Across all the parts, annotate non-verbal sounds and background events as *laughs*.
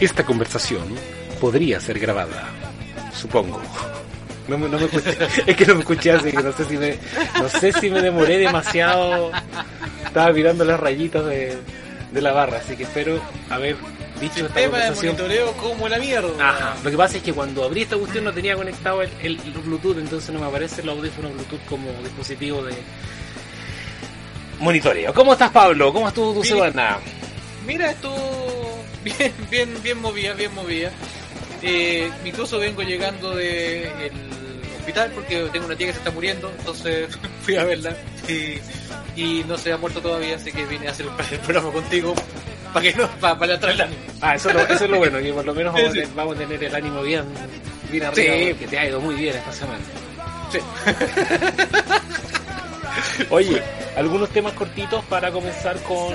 Esta conversación podría ser grabada, supongo. No me, no me escuché, *laughs* es que no me escuché así, que no sé si me, no sé si me demoré demasiado. Estaba mirando las rayitas de, de la barra, así que espero haber dicho esta Tema de conversación. monitoreo como la mierda. Ajá. Lo que pasa es que cuando abrí esta cuestión no tenía conectado el, el Bluetooth, entonces no me aparece el audífono Bluetooth como dispositivo de monitoreo. ¿Cómo estás, Pablo? ¿Cómo estuvo tu semana? Mira, estuvo bien, bien, bien movida, bien movida. Eh, incluso vengo llegando del hospital porque tengo una tía que se está muriendo, entonces *laughs* fui a verla y, y no se ha muerto todavía, así que vine a hacer *laughs* el programa contigo para que no, para, para atrás el ánimo. Ah, eso es lo, eso es lo bueno, que por lo menos *laughs* vamos, Sí, a tener, vamos a tener el ánimo bien, bien arriba, Sí. porque te ha ido muy bien esta semana. Sí. Oye, algunos temas cortitos para comenzar con,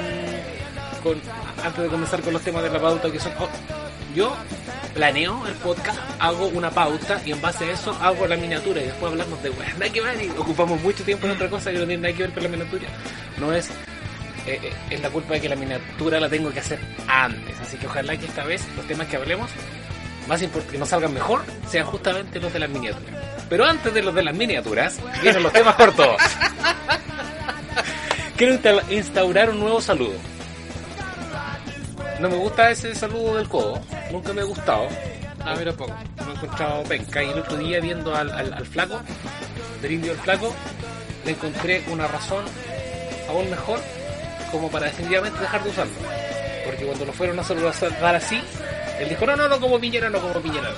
con antes de comenzar con los temas de la pauta que son oh, yo planeo el podcast, hago una pauta y en base a eso hago la miniatura y después hablamos de weas, nada que ver y ocupamos mucho tiempo en otra cosa que no tiene nada que ver con la miniatura. No es eh, eh, es la culpa de que la miniatura la tengo que hacer antes, así que ojalá que esta vez los temas que hablemos más que nos salgan mejor sean justamente los de las miniaturas. Pero antes de los de las miniaturas, vienen los temas cortos. *laughs* Quiero insta- instaurar un nuevo saludo. No me gusta ese saludo del codo, nunca me ha gustado. Ah, mira poco. Lo he encontrado penca. Y el otro día viendo al, al- al flaco, del indio del flaco, le encontré una razón aún mejor como para definitivamente dejar de usarlo. Porque cuando lo fueron a saludar así, él dijo, no, no, no como piñera, no como piñera.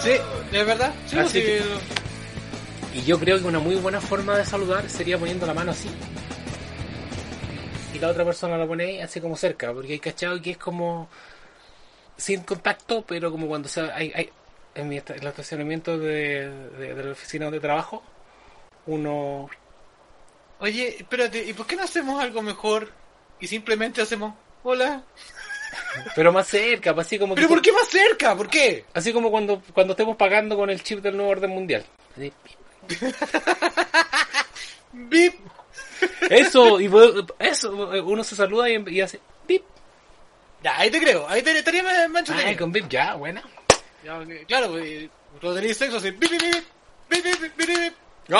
Sí, es verdad. Sí, Así sí, que- Y yo creo que una muy buena forma de saludar sería poniendo la mano así. La otra persona la pone ahí, así como cerca, porque hay cachado que es como sin contacto, pero como cuando se, hay, hay en, mi, en el estacionamiento de, de, de la oficina donde trabajo, uno... Oye, espérate, ¿y por qué no hacemos algo mejor y simplemente hacemos hola? *laughs* Pero más cerca, pues así como que... ¿Pero por qué más cerca? ¿Por qué? Así como cuando, cuando estemos pagando con el chip del nuevo orden mundial. Así, *laughs* Bip. Eso, y eso, uno se saluda y, hace pip. Ya, ahí te creo, ahí te estaría más Ay, con pip, ya, buena. Claro, pues, cuando tenéis sexo, así pip, pip, pip, pip, pip, pip, No,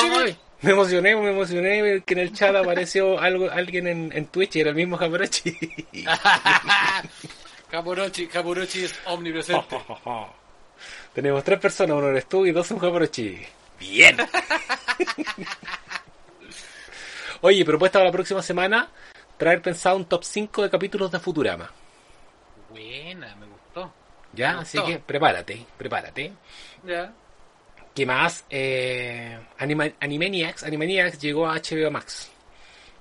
me emocioné, me emocioné que en el chat apareció algo, alguien en, Twitch y era el mismo Japarochi. Japarochi, Japarochi es omnipresente. *laughs* Tenemos tres personas, uno eres tú y dos son Japarochi. Bien. *laughs* Oye, propuesta para la próxima semana, traer pensado un top 5 de capítulos de Futurama. Buena, me gustó. ¿Ya? Me Así gustó. que prepárate, prepárate. Ya. ¿Qué más? Eh, Anima- Animaniacs, Animaniacs llegó a HBO Max.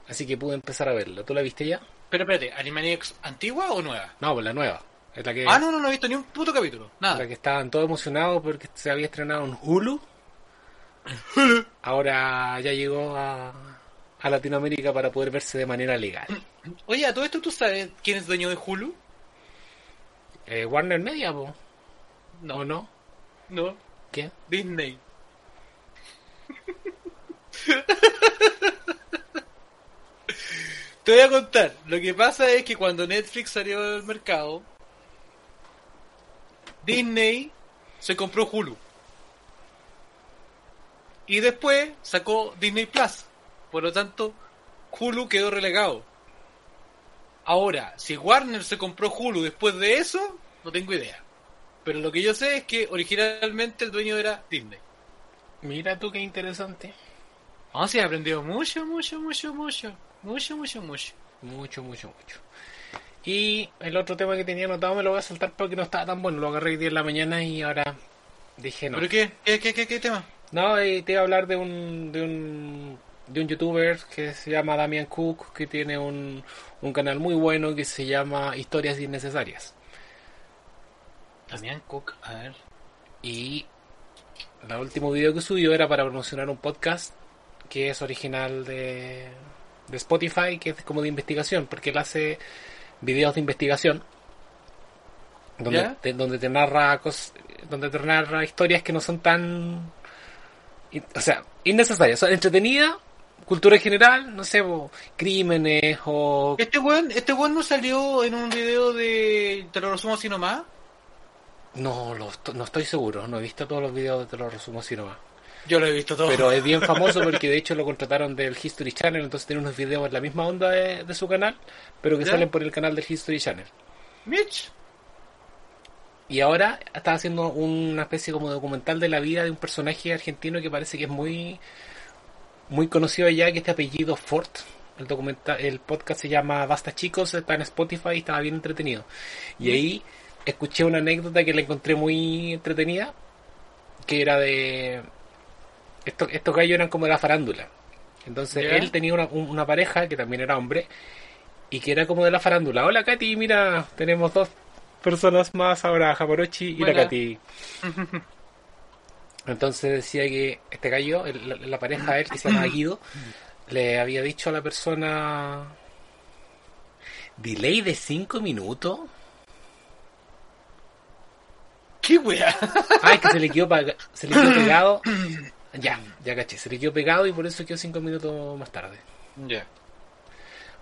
Así que pude empezar a verlo. ¿Tú la viste ya? Pero espérate, ¿Animaniacs antigua o nueva? No, pues la nueva. Es la que, Ah, no, no, no he visto ni un puto capítulo. la Nada. que estaban todos emocionados porque se había estrenado en Hulu. *laughs* Ahora ya llegó a, a Latinoamérica para poder verse de manera legal. *clears throat* Oye, a todo esto, ¿tú sabes quién es dueño de Hulu? Eh, Warner Media, po. No. ¿O no? No, ¿Qué? Disney. *laughs* Te voy a contar. Lo que pasa es que cuando Netflix salió del mercado, Disney se compró Hulu. Y después sacó Disney Plus. Por lo tanto, Hulu quedó relegado. Ahora, si Warner se compró Hulu después de eso, no tengo idea. Pero lo que yo sé es que originalmente el dueño era Disney. Mira tú qué interesante. Ah, sí, he aprendido mucho, mucho, mucho, mucho. Mucho, mucho, mucho. Mucho, mucho, mucho. Y el otro tema que tenía anotado me lo voy a saltar porque no estaba tan bueno. Lo agarré hoy día en la mañana y ahora dije no. ¿Pero qué? ¿Qué, qué, qué, qué tema? No, eh, te iba a hablar de un, de un de un youtuber que se llama Damian Cook, que tiene un, un canal muy bueno que se llama Historias Innecesarias. Damián Cook, a ver. Y el último video que subió era para promocionar un podcast que es original de, de Spotify, que es como de investigación, porque él hace videos de investigación donde, te, donde te narra cos- donde te narra historias que no son tan o sea, innecesarias, son entretenidas, cultura en general, no sé, crímenes o Este weón, este weón no salió en un video de. Te lo resumo así nomás. No, lo, no estoy seguro, no he visto todos los videos, te lo resumo así nomás. Yo lo he visto todo. Pero es bien *laughs* famoso porque de hecho lo contrataron del History Channel, entonces tiene unos videos en la misma onda de, de su canal, pero que ¿Ya? salen por el canal del History Channel. Mitch. Y ahora está haciendo una especie como de documental de la vida de un personaje argentino que parece que es muy muy conocido allá, que este apellido Ford. El documental, el podcast se llama Basta Chicos, está en Spotify y estaba bien entretenido. Y ahí escuché una anécdota que la encontré muy entretenida, que era de estos, estos gallos eran como de la farándula. Entonces Ya. él tenía una, un- una pareja que también era hombre y que era como de la farándula. Hola Katy, mira, tenemos dos personas más ahora, Japorochi y Hola. la Katy. *laughs* Entonces decía que este gallo, el- la, la pareja de él, que se llama *coughs* Guido, le había dicho a la persona delay de 5 minutos. ¿Qué wea? Ay, que se le quedó, *coughs* se le quedó pegado. Ya, ya caché, se le quedó pegado y por eso quedó 5 minutos más tarde. Ya.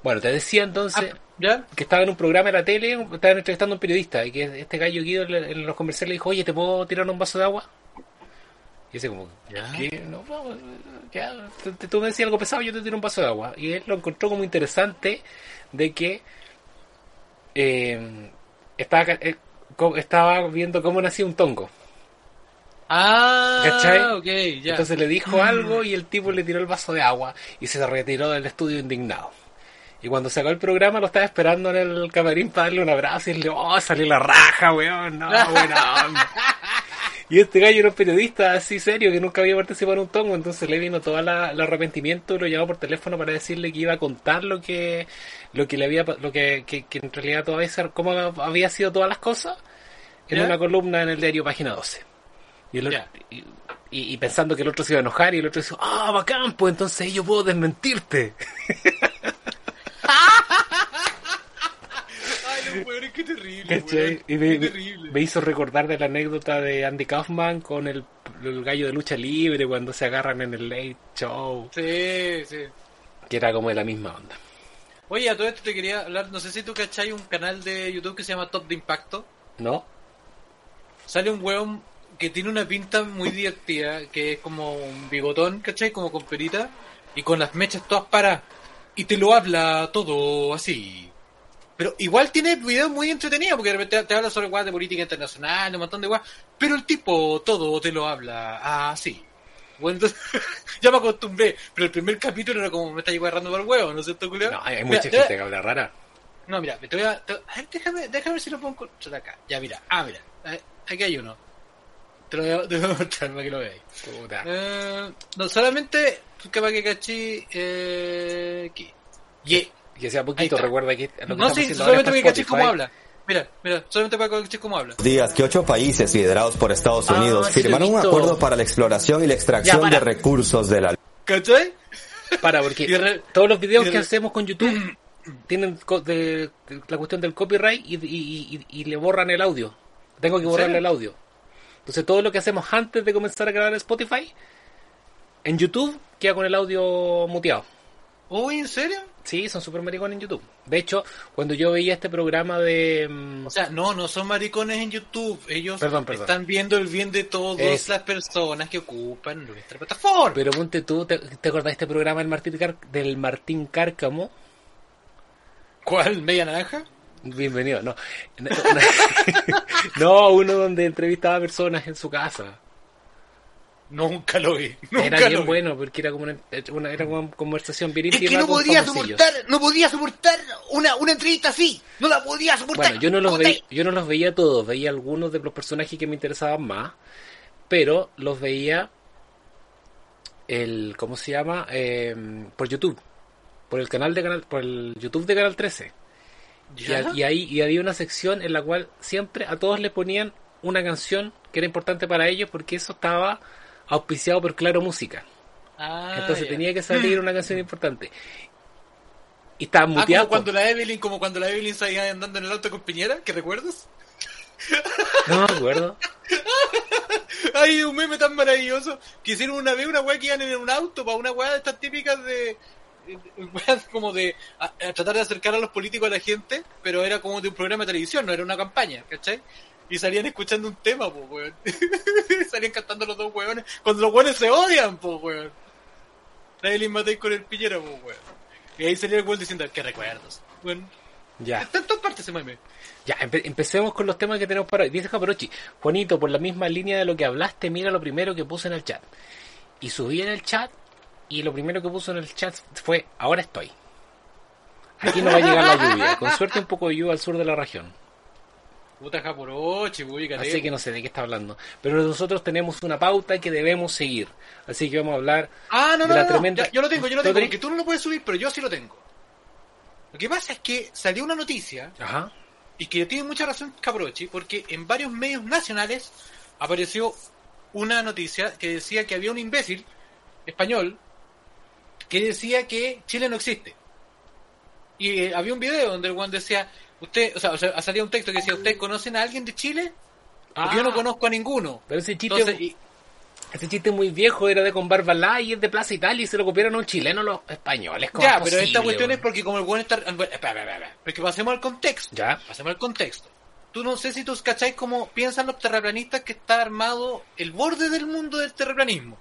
Bueno, te decía entonces Ah, ¿Ya? que estaba en un programa de la tele, estaban entrevistando a un periodista y que este gallo Guido en los comerciales le dijo, oye, ¿te puedo tirar un vaso de agua? Y ese como, Ya. ¿qué? No, no, ya, tú- me decías algo pesado, yo te tiro un vaso de agua. Y él lo encontró como interesante de que eh, estaba, eh, estaba viendo cómo nacía un tongo. Ah, ¿Cachai? ok, ya. Entonces le dijo algo y el tipo le tiró el vaso de agua y se retiró del estudio indignado. Y cuando sacó el programa lo estaba esperando en el camarín para darle un abrazo y decirle, oh, salió la raja, weón, no, *laughs* weón. Y este gallo era un periodista así serio que nunca había participado en un tongo, entonces le vino todo la- el arrepentimiento y lo llamó por teléfono para decirle que iba a contar lo que lo que le había lo que, que, que en realidad todavía ser cómo había sido todas las cosas en ¿Ya? una columna en el diario Página 12. Y, el otro- y, pensando que el otro se iba a enojar y el otro dice, ah, bacán, pues entonces yo puedo desmentirte. No, *laughs* *laughs* weón, qué terrible, ¿Cachai? weón. Y me, Qué me- terrible. me hizo recordar de la anécdota de Andy Kaufman con el, el gallo de lucha libre cuando se agarran en el late show, Sí, sí. que era como de la misma onda. Oye, a todo esto te quería hablar, no sé si tú cachai un canal de YouTube que se llama Top de Impacto. ¿No? Sale un weón que tiene una pinta muy divertida, que es como un bigotón, ¿cachai? Como con perita, y con las mechas todas paradas. Y te lo habla todo así. Pero igual tiene videos muy entretenidos, porque de repente te habla sobre guas de política internacional, un montón de guas. Pero el tipo todo te lo habla así. Bueno, entonces, *laughs* ya me acostumbré. Pero el primer capítulo era como me está agarrando para el huevo, ¿no es cierto, culiao? No, hay hay mucha te- gente que habla rara. no, mira, te voy a. te- a ver, déjame, déjame ver si lo puedo encontrar acá. Ya, mira. Ah, mira. eh, Aquí hay uno. Te lo voy a, *laughs* te lo voy a mostrar para que lo veáis. Puta. Eh, no, solamente. Capaz que cachí. Eh, aquí. Ye. Que sea poquito, recuerda que lo que No, sí, solamente para que cachí cómo habla. Mira, mira, solamente para que cómo habla. días que ocho países liderados por Estados Ah, Unidos sí he firmaron un acuerdo para la exploración y la extracción Ya, de recursos de la ¿Cachai? Para, porque re- todos los videos que hacemos con YouTube *clears throat* tienen co- de, de la cuestión del copyright y, y- y- y le borran el audio. Tengo que borrarle el audio. Entonces todo lo que hacemos antes de comenzar a grabar en Spotify, en YouTube queda con el audio muteado. Uy, ¿en serio? Sí, son super maricones en YouTube. De hecho, cuando yo veía este programa de... mm, O sea, no, no son maricones en YouTube. Ellos Perdón, perdón. están viendo el bien de todas Es- las personas que ocupan nuestra plataforma. Pero ponte tú, ¿te, te acordás de este programa del Martín, Car- del Martín Cárcamo? ¿Cuál? ¿Media naranja? Bienvenido, no. No, *laughs* no, uno donde entrevistaba a personas en su casa. Nunca lo vi. *laughs* Nunca Era lo bien vi. bueno porque era como una, una- era como una conversación bien Es que no podía soportar, no podía soportar una, una entrevista así. No la podía soportar. Bueno, yo no los ¿Cómo veía, yo no los veía todos, veía algunos de los personajes que me interesaban más, pero los veía el ¿cómo se llama? Eh, por YouTube, por el canal de canal, por el YouTube de Canal 13. Y, y ahí y había una sección en la cual siempre a todos le ponían una canción que era importante para ellos porque eso estaba auspiciado por Claro Música. Ah, Entonces ya. tenía que salir una canción importante. Y estaba Ah, como muteado. cuando la Evelyn, como cuando la Evelyn salía andando en el auto con Piñera, ¿que recuerdas? No me acuerdo. *laughs* Hay un meme tan maravilloso que hicieron una vez una weá que iban en un auto para una weá de estas típicas de. weas *laughs* como de a, a tratar de acercar a los políticos a la gente, pero era como de un programa de televisión, no era una campaña, ¿cachai? Y salían escuchando un tema, pues, weón. *laughs* salían cantando los dos weones cuando los weones se odian, pues, weón. Nadie les maté con el pillero, pues, weón. Y ahí salía el weón diciendo, qué recuerdos. Bueno, Ya. está en todas partes ese meme. Ya, empe- empecemos con los temas que tenemos para hoy. Dice Japarochi, Juanito, por la misma línea de lo que hablaste, mira lo primero que puse en el chat. Y subí en el chat, y lo primero que puso en el chat fue, ahora estoy. Aquí no va a llegar la lluvia. Con suerte un poco de lluvia al sur de la región. Puta Japorochi, ubícate. Así que no sé de qué está hablando. Pero nosotros tenemos una pauta que debemos seguir. Así que vamos a hablar Ah, no, de no, la no, no, tremenda- ya, yo lo tengo, yo lo ¿Lo tengo, porque tú no lo puedes subir, pero yo sí lo tengo. Lo que pasa es que salió una noticia, Ajá. y que tiene mucha razón Caprochi, porque en varios medios nacionales apareció una noticia que decía que había un imbécil español que decía que Chile no existe. Y eh, había un video donde el one decía, usted, o sea, o sea, salía un texto que decía, ¿ustedes conocen a alguien de Chile? Porque yo no Ah. conozco a ninguno. Pero ese chiste, Entonces, y- ese chiste muy viejo era de con Barbalá y es de Plaza Italia y se lo copiaron a un chileno los españoles. ¿Cómo Ya, es pero esta cuestión es porque como el buen está... ah, bueno, espera, espera, espera, Porque pasemos al contexto. Ya. Pasemos al contexto. Tú no sé si tú cacháis cómo piensan los terraplanistas que está armado el borde del mundo del terraplanismo.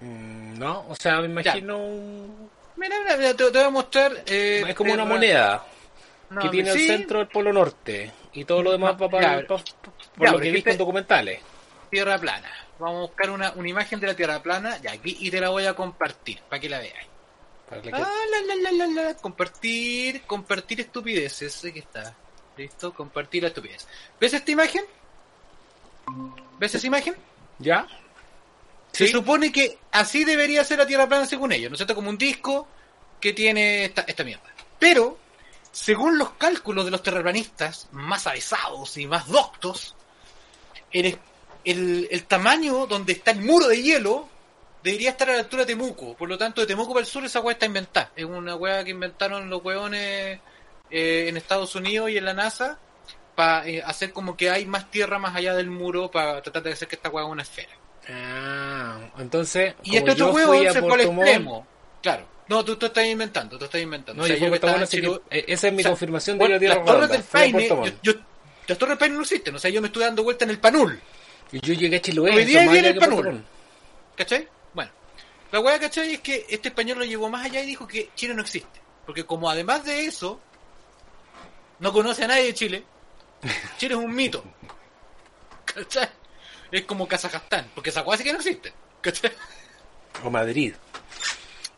Mm, No, o sea, me imagino un- Mira, mira, mira, te, te voy a mostrar... eh, es como una moneda No, que tiene sí, el centro del polo norte y todo lo demás va para, Ya, por ya, lo que he visto en este- documentales. Tierra plana. Vamos a buscar una, una imagen de la tierra plana y aquí y te la voy a compartir para que la. Para que- Ah, la, la, la, la, la. Compartir, compartir estupideces. Aquí está. Listo, compartir la estupidez. ¿Ves esta imagen? ¿Ves esa imagen? ¿Ya? Se Sí. supone que así debería ser la Tierra plana según ellos, ¿no es cierto? Como un disco que tiene esta, esta mierda. Pero, según los cálculos de los terraplanistas más avesados y más doctos, el, el, el tamaño donde está el muro de hielo debería estar a la altura de Temuco. Por lo tanto, de Temuco para el sur esa weá está inventada. Es una weá que inventaron los weones eh, en Estados Unidos y en la NASA para hacer como que hay más tierra más allá del muro para tratar de hacer que esta sea una esfera. Ah, entonces. Y este otro yo huevo se fue al extremo. Claro. No, tú, tú estás inventando, tú estás inventando. No, O sea, yo a que Montt, en así que eh, esa es mi o sea, confirmación de la Tierra las Torres del Paine, yo, yo- las Torres del Paine no existen, o sea, yo me estuve dando vuelta en el Panul, Y yo llegué a Chiloé. Hoy día viene el Panul. ¿cachai? Bueno, la hueá, ¿cachai? Es que este español lo llevó más allá y dijo que Chile no existe. Porque como además de eso, no conoce a nadie de Chile, *laughs* Chile es un mito. ¿Cachai? Es como Kazajstán, porque esa sí que no existe. ¿Cachai? O Madrid.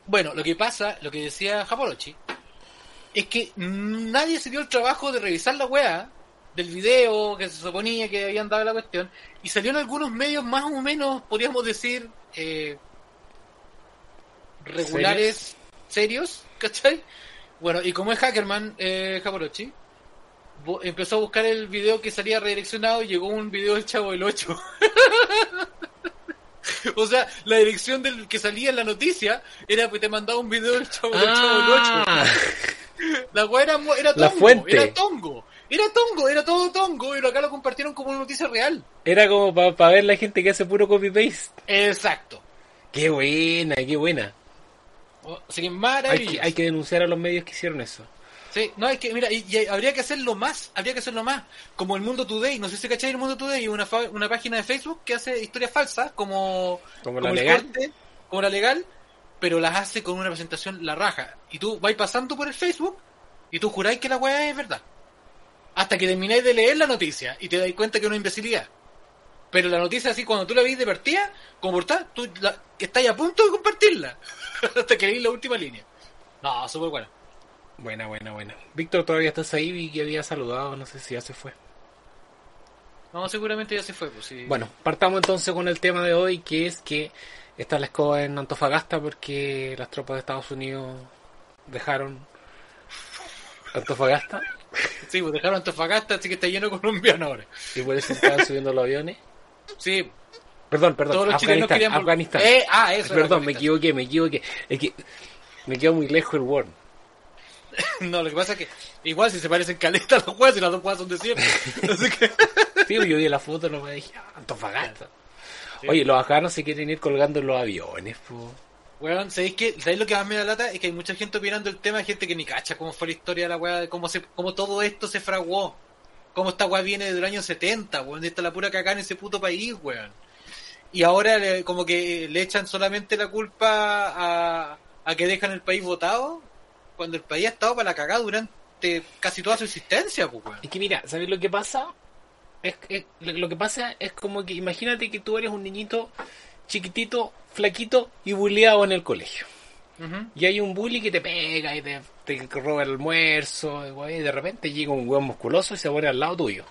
Bueno, lo que pasa, lo que decía Japorochi, es que nadie se dio el trabajo de revisar la weá del video que se suponía que habían dado la cuestión y salió en algunos medios más o menos, podríamos decir, eh, regulares, serios, ¿cachai? Bueno, y como es Hackerman, eh, Japorochi, empezó a buscar el video que salía redireccionado y llegó un video del Chavo del 8. *laughs* *laughs* O sea, la dirección del que salía en la noticia era que te mandaba un video del chavo, del Chavo del 8. Ah, La weá era, tongo. Era tongo. Era tongo, era todo tongo. Y acá lo compartieron como una noticia real. era como para ver la gente que hace puro copy-paste. Exacto. Qué buena, qué buena. O- Hay maravilloso. que, hay que denunciar a los medios que hicieron eso. Sí, no, es que, mira, y, y habría que hacerlo más, habría que hacerlo más. Como el Mundo Today, no sé si cacháis el Mundo Today, una, fa- una página de Facebook que hace historias falsas, como, Como la legal. corte, como la legal, pero las hace con una presentación la raja. Y tú vais pasando por el Facebook y tú juráis que la weá es verdad. Hasta que termináis de leer la noticia y te dais cuenta que es una imbecilidad. Pero la noticia así, cuando tú la veis de partida, como portada, tú la, estáis a punto de compartirla. *laughs* Hasta que leís la última línea. No, súper buena. Buena, buena, buena. Víctor, todavía estás ahí, vi que había saludado, no sé si ya se fue. No, seguramente ya se fue, pues sí. Bueno, partamos entonces con el tema de hoy, que es que está la escoba en Antofagasta porque las tropas de Estados Unidos dejaron Antofagasta *laughs* Sí, pues dejaron Antofagasta, así que está lleno de colombianos ahora. y por eso estaban subiendo los aviones. Sí, Perdón, perdón, todos los Afganistán, querían Afganistán. Eh, ah, eso. Perdón, me equivoqué, me equivoqué. Es que me quedo muy lejos el Word. *laughs* No, lo que pasa es que igual si se parecen caletas *laughs* los jueces y las dos juegas son desiertos. *laughs* Así que. Sí, yo vi la foto, no me dije, ah, Antofagasta. Oye, los afganos se quieren ir colgando en los aviones, po. Weón, ¿sabéis qué? ¿Sabéis lo que más me da lata? Es que hay mucha gente opinando el tema, gente que ni cacha cómo fue la historia de la weá, de cómo, se, cómo todo esto se fraguó. cómo esta weá viene del año 70, weón, está la pura cagada en ese puto país, weón. Y ahora le- como que le echan solamente la culpa a, a que dejan el país votado, cuando el país ha estado para la cagada durante casi toda su existencia, pues, weón. Es que mira, ¿sabes lo que pasa? Es, es- lo que pasa es como que imagínate que tú eres un niñito chiquitito, flaquito y bulleado en el colegio. Y hay un bully que te pega y te, te roba el almuerzo, y, de repente llega un hueón musculoso y se pone al lado tuyo.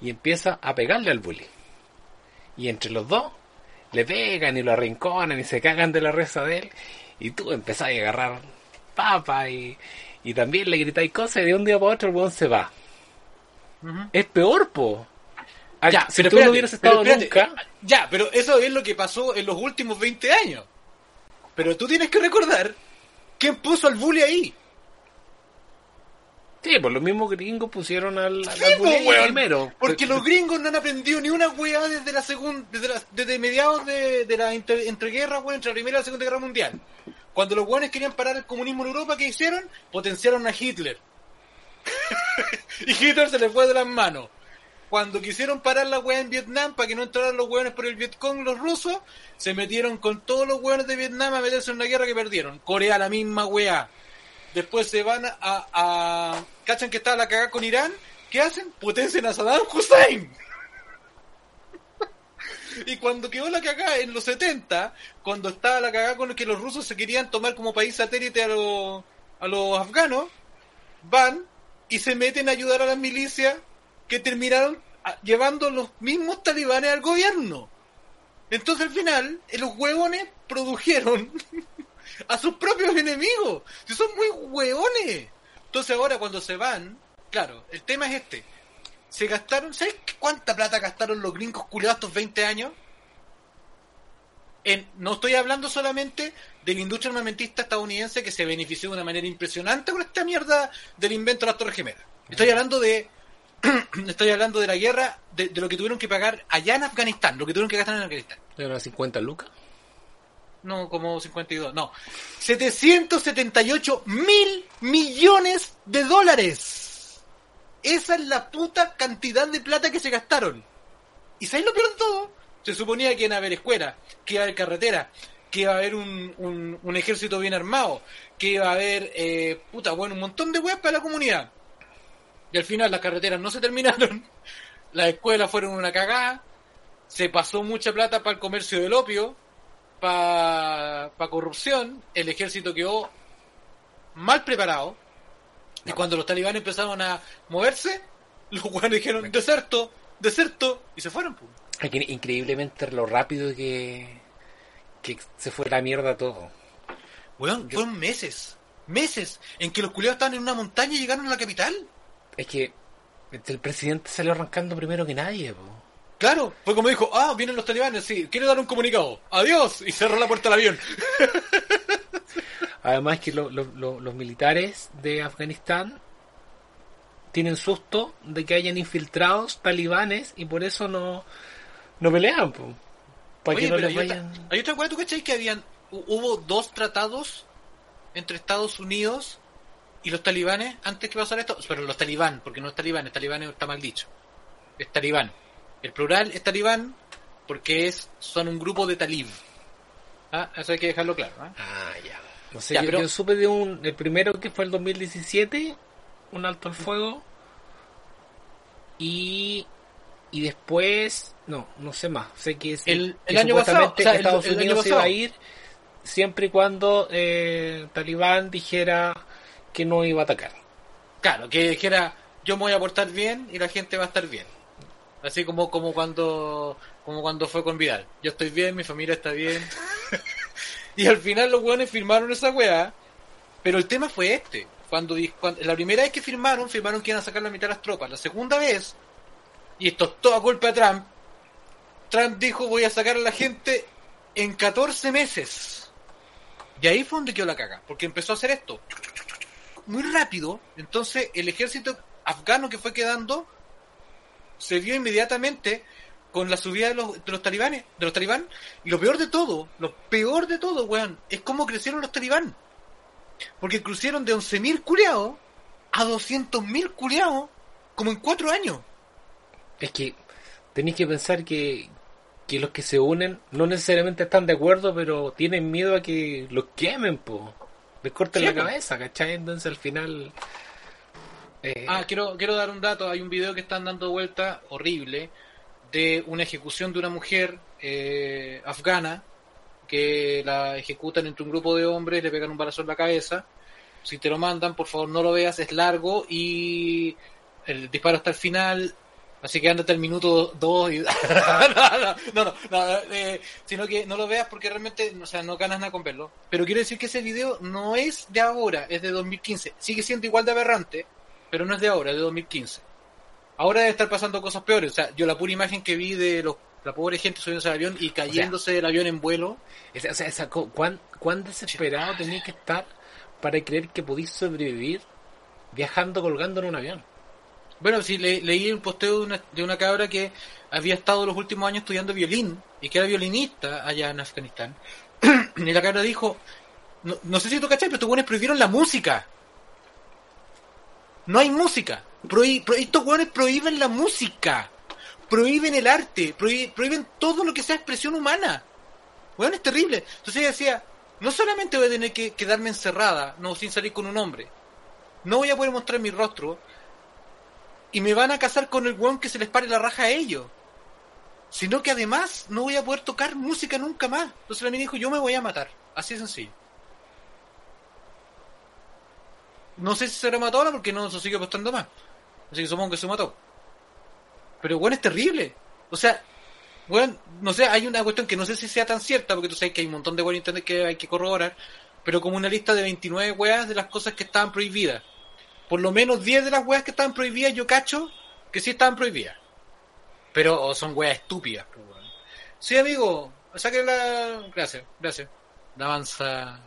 Y empieza a pegarle al bully. Y entre los dos le pegan y lo arrinconan y se cagan de la risa de él. Y tú empezás a agarrar papa y, y también le gritáis cosas y de un día para otro el hueón se va. Es peor, po. Ah, Ya, si pero tú espérate, no hubieras estado nunca, Ya, pero eso es lo que pasó en los últimos 20 años. Pero tú tienes que recordar quién puso al bully ahí. sí, pues los mismos gringos pusieron al, al Sí, bully po, weón. primero. Porque los *laughs* gringos no han aprendido ni una weá desde la segunda, desde, desde mediados de, de la inter- entreguerra, weón, entre la primera y la segunda guerra mundial. Cuando los weones querían parar el comunismo en Europa, ¿qué hicieron? Potenciaron a Hitler. *laughs* y Hitler se les fue de las manos. Cuando quisieron parar la weá en Vietnam para que no entraran los weones por el Vietcong, los rusos, se metieron con todos los weones de Vietnam a meterse en una guerra que perdieron. Corea la misma weá. Después se van a, a... ¿Cachan que estaba la cagada con Irán? ¿Qué hacen? Potencian a Saddam Hussein. Y cuando quedó la cagada en los 70, cuando estaba la cagada con lo que los rusos se querían tomar como país satélite a los, a los afganos, van y se meten a ayudar a las milicias que terminaron llevando los mismos talibanes al gobierno. Entonces al final, eh, los huevones produjeron *laughs* a sus propios enemigos. Si son muy hueones. Entonces ahora cuando se van, claro, el tema es este. Se gastaron, ¿sabes qué- cuánta plata gastaron los gringos culiados estos 20 años? En, no estoy hablando solamente de la industria armamentista estadounidense que se benefició de una manera impresionante con esta mierda del invento de las Torres Gemelas. Estoy hablando de *clears throat* estoy hablando de la guerra, de, de lo que tuvieron que pagar allá en Afganistán, lo que tuvieron que gastar en Afganistán. Eran 50 lucas. No, como 52, no. 778 mil millones de dólares. Esa es la puta cantidad de plata que se gastaron. ¿Y sabéis lo peor todo? Se suponía que iban a haber escuelas, que iba a haber carretera, que iba a haber un, un, ejército bien armado, que iba a haber, eh, puta, bueno, un montón de weas para la comunidad. Y al final las carreteras no se terminaron, *laughs* las escuelas fueron una cagada, se pasó mucha plata para el comercio del opio, para corrupción, el ejército quedó mal preparado. Y cuando los talibanes empezaron a moverse, los guanes dijeron, deserto, deserto, y se fueron. pues. Es que increíblemente lo rápido que, que se fue la mierda todo. Weón, fueron meses, meses, en que los culiados estaban en una montaña y llegaron a la capital. Es que el presidente salió arrancando primero que nadie. po. Claro, fue como dijo, ah, vienen los talibanes, sí, quiero dar un comunicado, adiós, y cerró la puerta del avión. *laughs* Además que lo- lo- lo- los militares de Afganistán tienen susto de que hayan infiltrados talibanes y por eso no, no pelean. po. Para Oye, que no les hay, otra, vayan... hay otra weá, ¿tú cachai que habían, hu- hubo dos tratados entre Estados Unidos y los talibanes antes que pasara esto? Pero los talibán, porque no es talibán, es talibán está mal dicho. Es talibán. El plural es talibán porque es son un grupo de talib. Ah, eso hay que dejarlo claro. ¿ah? Ah, ya. No sé, Ya, yo, pero- yo supe de un... El primero que fue el 2017, un alto al fuego. Y... Y después... No, no sé más. Sé que, es, El- que el año pasado, supuestamente o sea, el- Estados el año Unidos se iba a ir siempre y cuando eh, Talibán dijera que no iba a atacar. Claro, que dijera yo me voy a portar bien y la gente va a estar bien. Así como como cuando como cuando fue con Vidal. Yo estoy bien, mi familia está bien. *laughs* y al final los weones firmaron esa weá. Pero el tema fue este. Cuando, la primera vez que firmaron, firmaron que iban a sacar la mitad de las tropas. La segunda vez, y esto es toda culpa de Trump, Trump dijo voy a sacar a la gente en 14 meses. Y ahí fue donde quedó la caga, porque empezó a hacer esto muy rápido. Entonces el ejército afgano que fue quedando se vio inmediatamente con la subida de los, de los talibanes, de los talibán. Y lo peor de todo, lo peor de todo, weón, es cómo crecieron los talibán. Porque crecieron de 11.000 culiados a 200.000 culiados como en cuatro años. Es que tenéis que pensar que, que los que se unen no necesariamente están de acuerdo, pero tienen miedo a que los quemen, po. Les corten Sí, la po. cabeza, ¿cachai? Entonces al final... eh, Ah, quiero, quiero dar un dato. Hay un video que están dando vuelta horrible de una ejecución de una mujer eh, afgana que la ejecutan entre un grupo de hombres, le pegan un balazo en la cabeza. Si te lo mandan, por favor no lo veas, es largo y el disparo hasta el final. Así que ándate al minuto 2 y... *laughs* no, no, no, no, no, eh, sino que no lo veas porque realmente, o sea, no ganas nada con verlo. Pero quiero decir que ese video no es de ahora, es de 2015. Sigue siendo igual de aberrante, pero no es de ahora, es de 2015. Ahora debe estar pasando cosas peores. O sea, yo la pura imagen que vi de los, la pobre gente subiéndose al avión y cayéndose del avión en vuelo. esa- o sea, esa ¿cuán, ¿cuán desesperado tenéis que estar para creer que podéis sobrevivir viajando colgando en un avión? Bueno, sí, le- leí un posteo de una, de una cabra que había estado los últimos años estudiando violín y que era violinista allá en Afganistán. *clears throat* y la cabra dijo, no, no sé si tú cachai, pero estos buenos prohibieron la música. No hay música. Prohí- pro- estos buenos prohíben la música. Prohíben el arte. prohí- prohíben todo lo que sea expresión humana. Bueno, es terrible. Entonces ella decía, no solamente voy a tener que quedarme encerrada, no sin salir con un hombre. No voy a poder mostrar mi rostro. Y me van a casar con el weón que se les pare la raja a ellos. Sino que además no voy a poder tocar música nunca más. Entonces la mina dijo, yo me voy a matar. Así de sencillo. No sé si se mató ahora porque no se sigue apostando más. Así que supongo que se mató. Pero bueno, es terrible. O sea, bueno, no sé, hay una cuestión que no sé si sea tan cierta, porque tú sabes que hay un montón de weas en internet que hay que corroborar, pero como una lista de 29 weas de las cosas que estaban prohibidas. Por lo menos 10 de las weas que estaban prohibidas, yo cacho que sí estaban prohibidas. Pero o son weas estúpidas. pues, weón. Sí, amigo, saque la... Gracias, gracias. La avanza...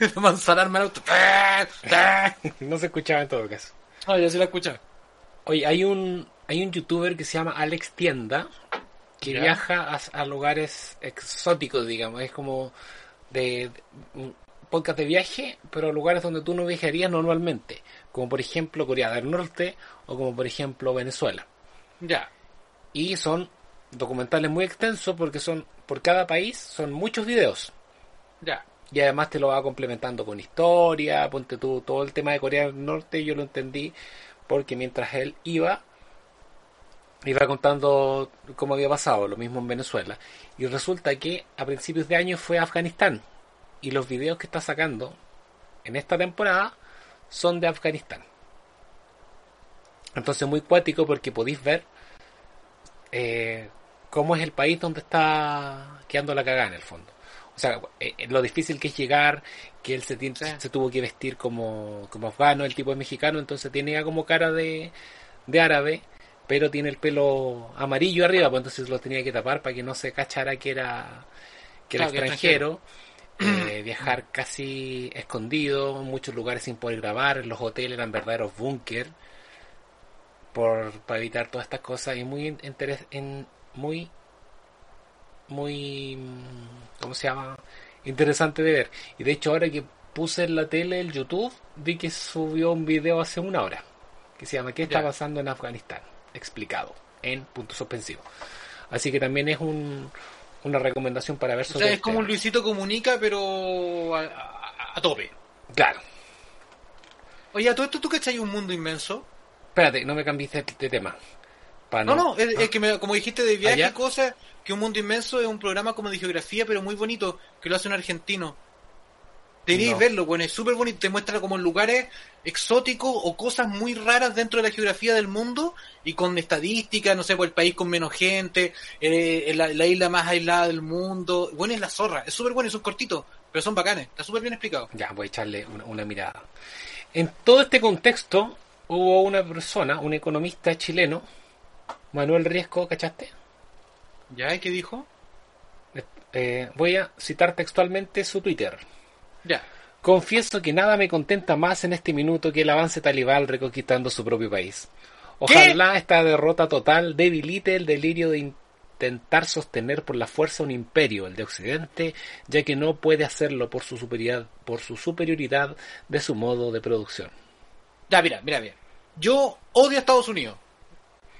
la avanza alarma al auto. *laughs* *laughs* no se escuchaba en todo caso. Ah, ya se la escucha. Oye, hay un, hay un youtuber que se llama Alex Tienda que Ya. viaja a, a lugares exóticos, digamos. Es como de, de- un podcast de viaje, pero a lugares donde tú no viajarías normalmente. Como por ejemplo Corea del Norte o como por ejemplo Venezuela. Ya. Y son documentales muy extensos porque son por cada país son muchos videos. Ya. Y además te lo va complementando con historia, ponte tú, todo el tema de Corea del Norte yo lo entendí porque mientras él iba, iba contando cómo había pasado, lo mismo en Venezuela. Y resulta que a principios de año fue a Afganistán. Y los videos que está sacando en esta temporada son de Afganistán. Entonces muy cuático porque podéis ver eh, cómo es el país donde está quedando la cagada en el fondo. O sea, eh, eh, lo difícil que es llegar, que él se, tiene- se tuvo que vestir como, como afgano, el tipo es mexicano, entonces tiene ya como cara de, de árabe, pero tiene el pelo amarillo arriba, pues entonces lo tenía que tapar para que no se cachara que era, que era Claro, que era extranjero. Eh, viajar casi escondido, en muchos lugares sin poder grabar, los hoteles eran verdaderos búnker por para evitar todas estas cosas y muy interes, en, muy muy ¿cómo se llama? interesante de ver y de hecho ahora que puse en la tele el YouTube vi que subió un video hace una hora que se llama ¿qué está pasando en Afganistán? explicado en punto suspensivo así que también es un, una recomendación para ver O sobre sea, es como un. Luisito Comunica, pero a, a- a tope. claro Oye, ¿a todo esto tú cachai un mundo inmenso? espérate no me cambiaste de tema No, no, es, Ah. es que me- como dijiste de viaje cosas, que un mundo inmenso es un programa como de geografía, pero muy bonito, que lo hace un argentino. Deberíais No. verlo, bueno, es súper bonito, te muestra como lugares exóticos o cosas muy raras dentro de la geografía del mundo y con estadísticas, no sé, por el país con menos gente, eh, la, la isla más aislada del mundo. Bueno, es la zorra, es súper bueno, son cortitos, pero son bacanes, está súper bien explicado. Ya, voy a echarle una, una mirada. En todo este contexto hubo una persona, un economista chileno, Manuel Riesco, ¿cachaste? ¿Ya? ¿Y qué dijo? Eh, voy a citar textualmente su Twitter. Ya. Confieso que nada me contenta más en este minuto que el avance talibán reconquistando su propio país. Ojalá esta derrota total debilite el delirio de intentar sostener por la fuerza un imperio, el de Occidente, ya que no puede hacerlo por su superioridad, por su superioridad de su modo de producción. Ya, mira, mira, mira. Yo odio a Estados Unidos.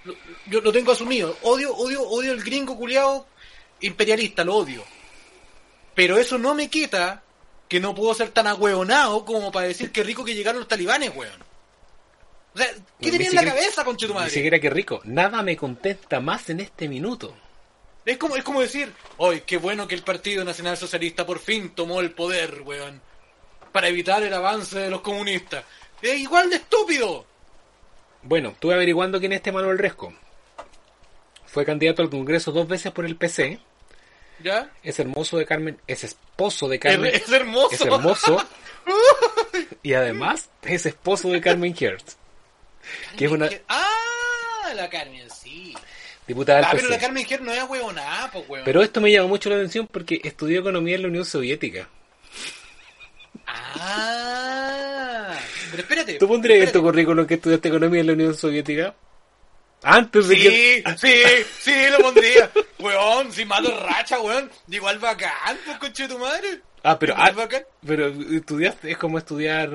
Lo- Yo lo tengo asumido. Odio, odio, odio el gringo culiado imperialista, lo odio. Pero eso no me quita que no puedo ser tan ahueonado como para decir que rico que llegaron los talibanes, weón. O sea, ¿qué tenía en la cabeza, conche tu Ni siquiera que rico. Nada me contenta más en este minuto. Es como, es como decir, hoy qué bueno que el Partido Nacional Socialista por fin tomó el poder, weón, para evitar el avance de los comunistas. Es igual de estúpido. Bueno, estuve averiguando quién es este Manuel Resco. Fue candidato al Congreso dos veces por el PC. ¿Ya? Es hermoso de Carmen, es esposo de Carmen, es hermoso. es hermoso *laughs* y además es esposo de Carmen Hertz, que es una Ah, la Carmen, sí. diputada del Ah, pero PC. la Carmen Ger no es huevonada, pues, weón. Pero esto me llama mucho la atención porque estudió economía en la Unión Soviética. Ah, pero espérate. ¿Tú pondrías en tu espérate. currículum que estudiaste economía en la Unión Soviética? Antes de que... Sí, sí, sí, lo pondría. weón, si malo racha, weón. Igual bacán, pues, conche tu madre. Ah, pero, Igual ah, bacán. pero estudiaste, es como estudiar,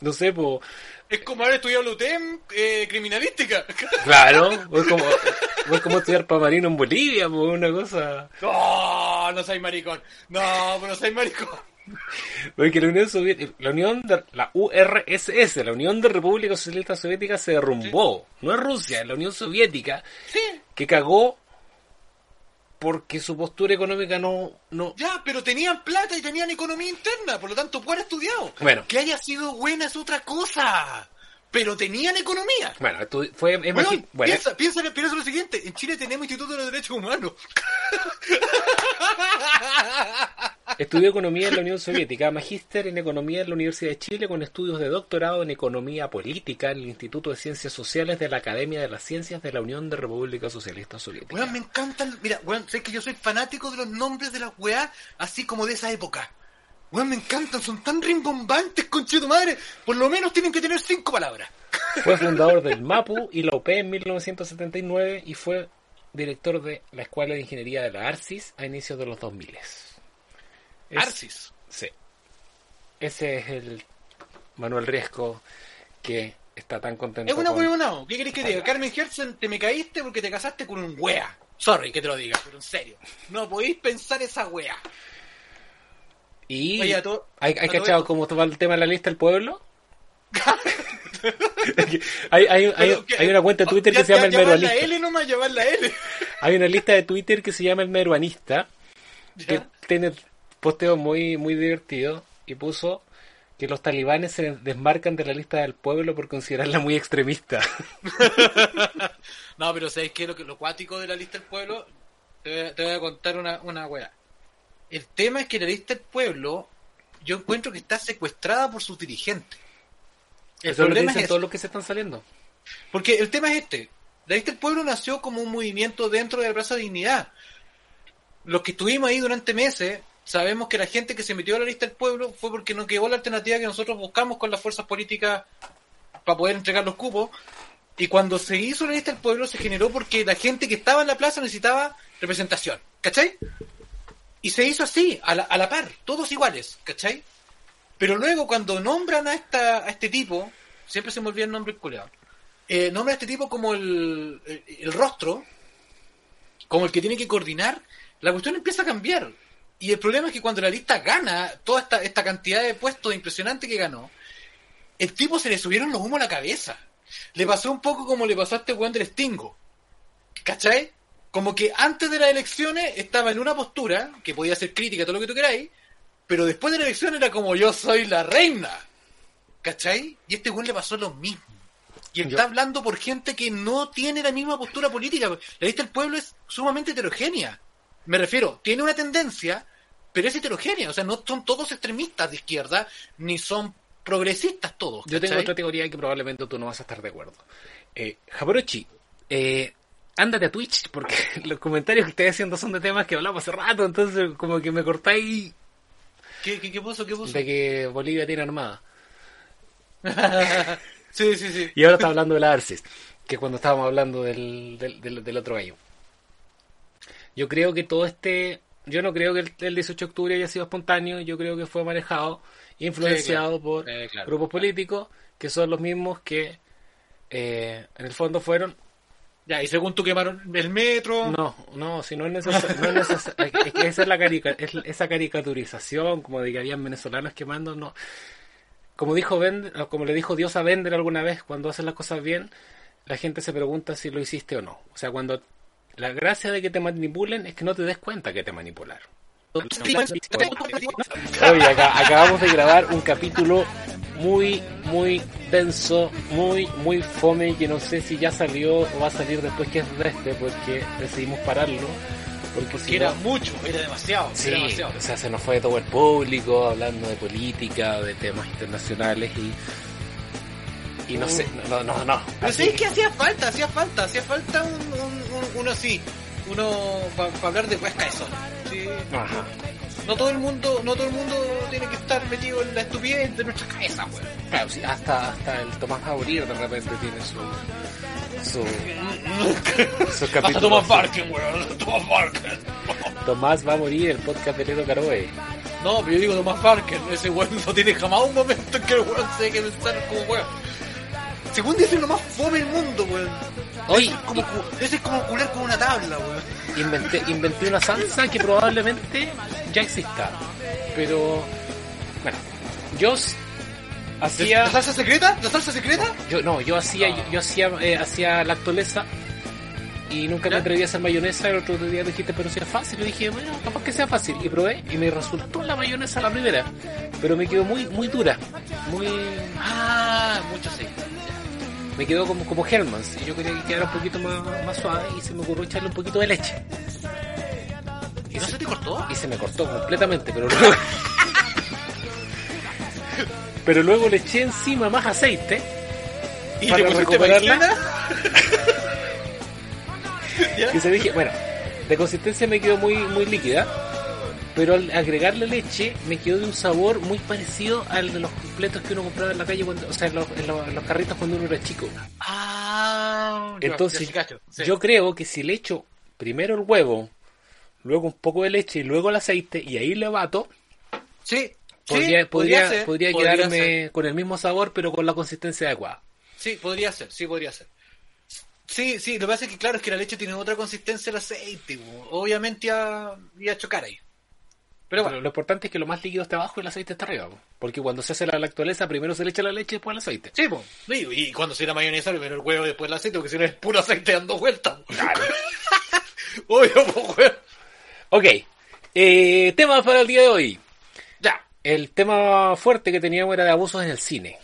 no sé, po, Es como haber estudiado la UTEM, eh, criminalística. claro, o es como, o es como estudiar para marino en Bolivia, po, una cosa. No, no soy maricón. No, pero no soy maricón. *laughs* Porque la Unión Soviética, la Unión de, la URSS, la Unión de Repúblicas Socialistas Soviéticas se derrumbó. No es Rusia, es la Unión Soviética Sí, que cagó porque su postura económica no, no, ya, pero tenían plata y tenían economía interna, por lo tanto, fuera estudiado. Bueno. Que haya sido buena es otra cosa. Pero tenían economía. bueno, estu- fue, magi- bueno, piensa, piensa, piensa lo siguiente, en Chile tenemos Instituto de los Derechos Humanos. *laughs* Estudió economía en la Unión Soviética, magíster en economía en la Universidad de Chile con estudios de doctorado en economía política en el Instituto de Ciencias Sociales de la Academia de las Ciencias de la Unión de República Socialista Soviética. Weón, me encantan, mira, weón, sé que yo soy fanático de los nombres de las weas, así como de esa época. Weón, me encantan, son tan rimbombantes, conche tu madre. Por lo menos tienen que tener cinco palabras. Fue fundador del MAPU y la UP en 1979 y fue director de la Escuela de Ingeniería de la ARCIS a inicios de los 2000. Es- Arcis. Sí. Ese es el Manuel Riesco que está tan contento. Es una con- huevonao. ¿Qué querés que te diga? Carmen Herzen, te me caíste porque te casaste con un wea. Sorry que te lo diga, pero en serio. No podéis pensar esa wea. Y Oye, a todo- ¿hay, hay cachado cómo va el tema de la lista del pueblo? *laughs* hay, hay, una cuenta de Twitter ya- que se llama ya- el meruanista. L nomás, la L. Hay una lista de Twitter que se llama el meruanista *laughs* que tiene posteos muy, muy divertidos y puso que los talibanes se desmarcan de la lista del pueblo por considerarla muy extremista. *laughs* No, pero ¿sabes qué? Lo, que, lo cuático de la lista del pueblo, te voy a, te voy a contar una, una wea. El tema es que la lista del pueblo, yo encuentro que está secuestrada por sus dirigentes. El Eso lo problema es dicen todos los que se están saliendo. Porque el tema es este. La lista del pueblo nació como un movimiento dentro de la Plaza Dignidad. Los que estuvimos ahí durante meses, sabemos que la gente que se metió a la lista del pueblo fue porque no quedó la alternativa que nosotros buscamos con las fuerzas políticas para poder entregar los cupos. Y cuando se hizo la lista del pueblo se generó porque la gente que estaba en la plaza necesitaba representación. ¿Cachai? Y se hizo así, a la, a la par, todos iguales, ¿cachai? Pero luego cuando nombran a esta a este tipo, siempre se me olvida el nombre culeado, eh, nombran a este tipo como el, el, el rostro, como el que tiene que coordinar, la cuestión empieza a cambiar. Y el problema es que cuando la lista gana toda esta, esta cantidad de puestos impresionante que ganó, el tipo se le subieron los humos a la cabeza. Le pasó un poco como le pasó a este weón del Stingo. ¿Cachai? Como que antes de las elecciones estaba en una postura, que podía ser crítica, todo lo que tú queráis, pero después de la elección era como yo soy la reina. ¿Cachai? Y a este weón le pasó lo mismo. Y Yo- está hablando por gente que no tiene la misma postura política. La lista del pueblo es sumamente heterogénea. Me refiero, tiene una tendencia, pero es heterogénea. O sea, no son todos extremistas de izquierda, ni son progresistas todos. Yo tengo otra teoría que probablemente tú no vas a estar de acuerdo. Eh, Jabrochi, eh, ándate a Twitch porque *laughs* los comentarios que estoy haciendo son de temas que hablamos hace rato, entonces como que me cortáis ¿Qué, qué, qué puso? ¿Qué puso? de que Bolivia tiene armada. *laughs* sí, sí, sí. Y ahora está hablando de la ARCIS, que es cuando estábamos hablando del, del, del- del otro gallo. Yo creo que todo este... Yo no creo que el, el 18 de octubre haya sido espontáneo, yo creo que fue manejado, influenciado Sí, claro. por Eh, claro, grupos claro. políticos que son los mismos que eh, en el fondo fueron Ya, y según tú quemaron el metro. No, no, si no es necesario. No es neces- es que esa es la carica- es esa caricaturización, como de que habían venezolanos quemando, no. Como dijo Bender, como le dijo Dios a Bender alguna vez, cuando haces las cosas bien, la gente se pregunta si lo hiciste o no. O sea, cuando la gracia de que te manipulen es que no te des cuenta que te manipularon. Oye, acá, acabamos de grabar un capítulo muy, muy denso, muy, muy fome, que no sé si ya salió o va a salir después que es de este, porque decidimos pararlo. Porque si era no- mucho, era demasiado. Sí, Era demasiado. o sea, se nos fue todo el público hablando de política, de temas internacionales y. Y no sé, no, no, no. Pero sí que hacía falta, hacía falta, hacía falta un, un- un- uno así, uno para hablar de huesca eso. Sí. Ajá. No todo el mundo, no todo el mundo tiene que estar metido en la estupidez de nuestra cabeza, weón. Claro, sí, hasta, hasta el Tomás Aurir de repente tiene su. su. *laughs* su Hasta capítulo. Thomas Barken, weón, *laughs* Thomas Barken. Tomás va a morir, el podcast de Lero Caroe. No, pero yo digo Thomas Barken, ese weón no tiene jamás un momento en que el weón se que pensar como weón. Según dicen lo más fome del mundo, weón. Oye, Ese es como, es cular con una tabla, weón. inventé, inventé una salsa que probablemente ya exista. Pero. Bueno, yo hacía. ¿La salsa secreta? ¿La salsa secreta? Yo no, yo hacía, yo, yo hacía, eh, hacía lactolesa y nunca me atreví a hacer mayonesa. El otro día dijiste, pero si es fácil. Y dije, bueno, capaz que sea fácil. Y probé y me resultó la mayonesa la primera, pero me quedó muy, muy dura, muy, Ah, mucho sí. Me quedó como, como Hellmann's. Y yo quería que quedara un poquito más, más suave y se me ocurrió echarle un poquito de leche. ¿Y no se te cortó? Y se me cortó completamente, pero luego. *laughs* pero luego le eché encima más aceite. ¿Y Para recuperarla. *laughs* *laughs* Y se dije, bueno, de consistencia me quedó muy, muy líquida, pero al agregarle leche me quedó de un sabor muy parecido al de los completos que uno compraba en la calle, cuando, o sea, en los, en los- en los carritos cuando uno era chico. Ah, Entonces, sí. yo creo que si le echo primero el huevo, luego un poco de leche y luego el aceite, y ahí le bato, Sí, podría, sí, podría, ser, podría quedarme ser. con el mismo sabor, pero con la consistencia adecuada. Sí, podría ser, sí, podría ser. Sí, sí, lo que pasa es que claro, es que la leche tiene otra consistencia al aceite, obviamente iba a chocar ahí. Pero bueno, lo importante es que lo más líquido está abajo y el aceite está arriba, po. porque cuando se hace la lactolesa primero se le echa la leche y después el aceite. sí, po. y, y cuando se la mayonesa, primero el huevo, después el aceite, porque si no es puro aceite dando vueltas. po. *laughs* Obvio, weón. Ok, eh, tema para el día de hoy. Ya. El tema fuerte que teníamos era de abusos en el cine.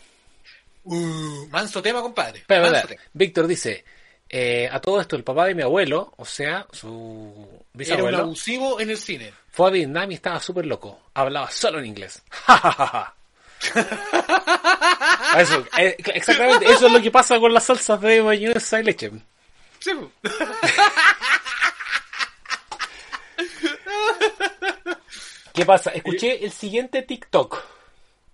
Uh, manso tema, compadre. Pero, manso ¿verdad? tema. Víctor dice, eh, a todo esto el papá de mi abuelo, o sea, su Era un bisabuelo, abusivo en el cine. Fue a Vietnam y estaba súper loco. Hablaba solo en inglés. *laughs* Eso, eh, exactamente, eso es lo que pasa con las salsas de mayonesa y leche. Sí. *laughs* ¿Qué pasa? Escuché el siguiente TikTok.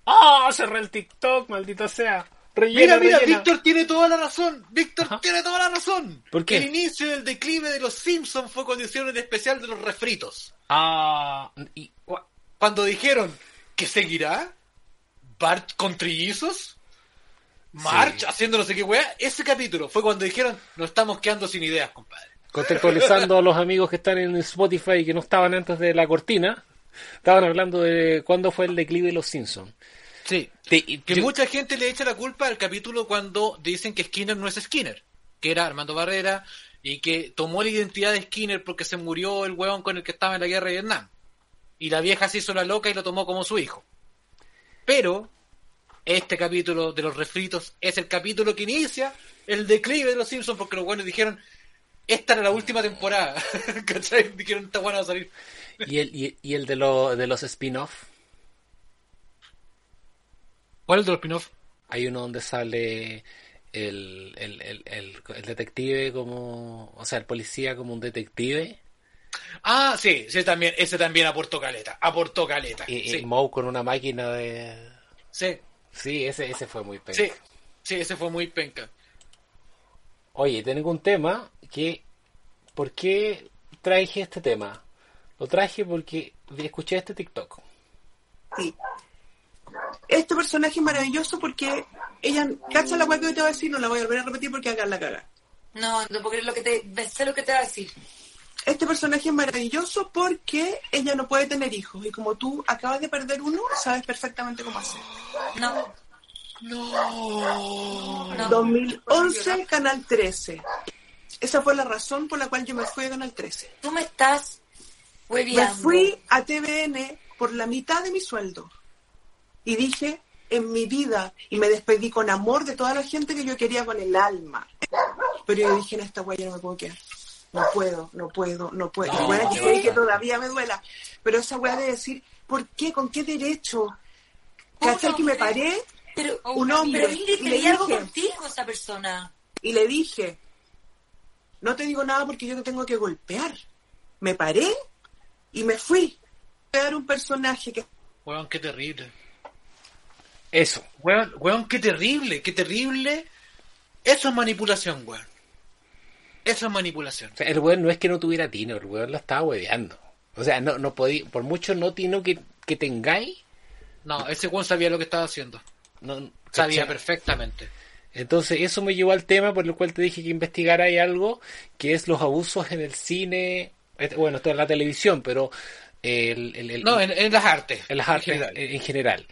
¡Ah! cerré el TikTok, maldita sea. Mira, mira. Víctor tiene toda la razón. Víctor tiene toda la razón. ¿Por qué? El inicio del declive de los Simpsons fue cuando hicieron el especial de los refritos. Ah, y, Cuando dijeron que seguirá Bart con trillizos, March Sí. haciendo no sé qué weá, ese capítulo fue cuando dijeron nos estamos quedando sin ideas, compadre. contextualizando a los amigos que están en Spotify y que no estaban antes de la cortina, estaban hablando de cuándo fue el declive de los Simpsons. Sí. Te- Que mucha gente le echa la culpa al capítulo cuando dicen que Skinner no es Skinner, que era Armando Barrera y que tomó la identidad de Skinner porque se murió el huevón con el que estaba en la guerra de Vietnam. Y la vieja se hizo la loca y lo tomó como su hijo. Pero este capítulo de los refritos es el capítulo que inicia el declive de los Simpsons porque los buenos dijeron esta era la última temporada. *laughs* ¿Cachai? Dijeron esta buena va a salir. y el, y, y el de, lo- de los spin-off, ¿Cuál es el de los spin-off? hay uno donde sale el, el, el, el- el detective como, o sea, el policía como un detective Ah, sí, sí, también, ese también aportó caleta, aportó caleta. y, y Moe con una máquina de... sí, Sí, ese, ese fue muy penca. sí, sí, ese fue muy penca. Oye, tengo un tema que... ¿Por qué traje este tema? Lo traje porque escuché este TikTok. Sí. Este personaje es maravilloso porque ella cacha la weá que te voy a decir, no la voy a volver a repetir porque acá la caga. No, no puedo creer lo que te... Sé lo que te va a decir. Este personaje es maravilloso porque ella no puede tener hijos y como tú acabas de perder uno, sabes perfectamente cómo hacer. No. No. No. 2011, Canal 13. Esa fue la razón por la cual yo me fui a Canal 13. Tú me estás Me hueviando. fui a TVN por la mitad de mi sueldo. Y dije, en mi vida, y me despedí con amor de toda la gente que yo quería con el alma. Pero yo dije, en esta huella no me puedo quedar. No puedo, no puedo, no puedo. No, y bueno, que sé que todavía me duela. Pero esa hueá de decir, ¿por qué? ¿Con qué derecho? ¿Cómo ¿Cachai que me paré Pero, un hombre pero y le quería algo dije- contigo esa persona. y le dije, no te digo nada porque yo te tengo que golpear. Me paré y me fui. A dar un personaje que Weón, qué terrible. Eso. Weón, weón, qué terrible, qué terrible. Eso es manipulación, weón. Eso es manipulación. O sea, el weón no es que no tuviera tino, el weón lo estaba hueveando. O sea, no, no podía, por mucho no tino que, que tengáis, No, ese weón sabía lo que estaba haciendo. no, Sabía ¿cachai? perfectamente. Entonces eso me llevó al tema por el cual te dije que investigara ahí algo, que es los abusos en el cine, bueno, esto es la televisión, pero el, el- el- No, en, en las artes. en las artes general. en, en general.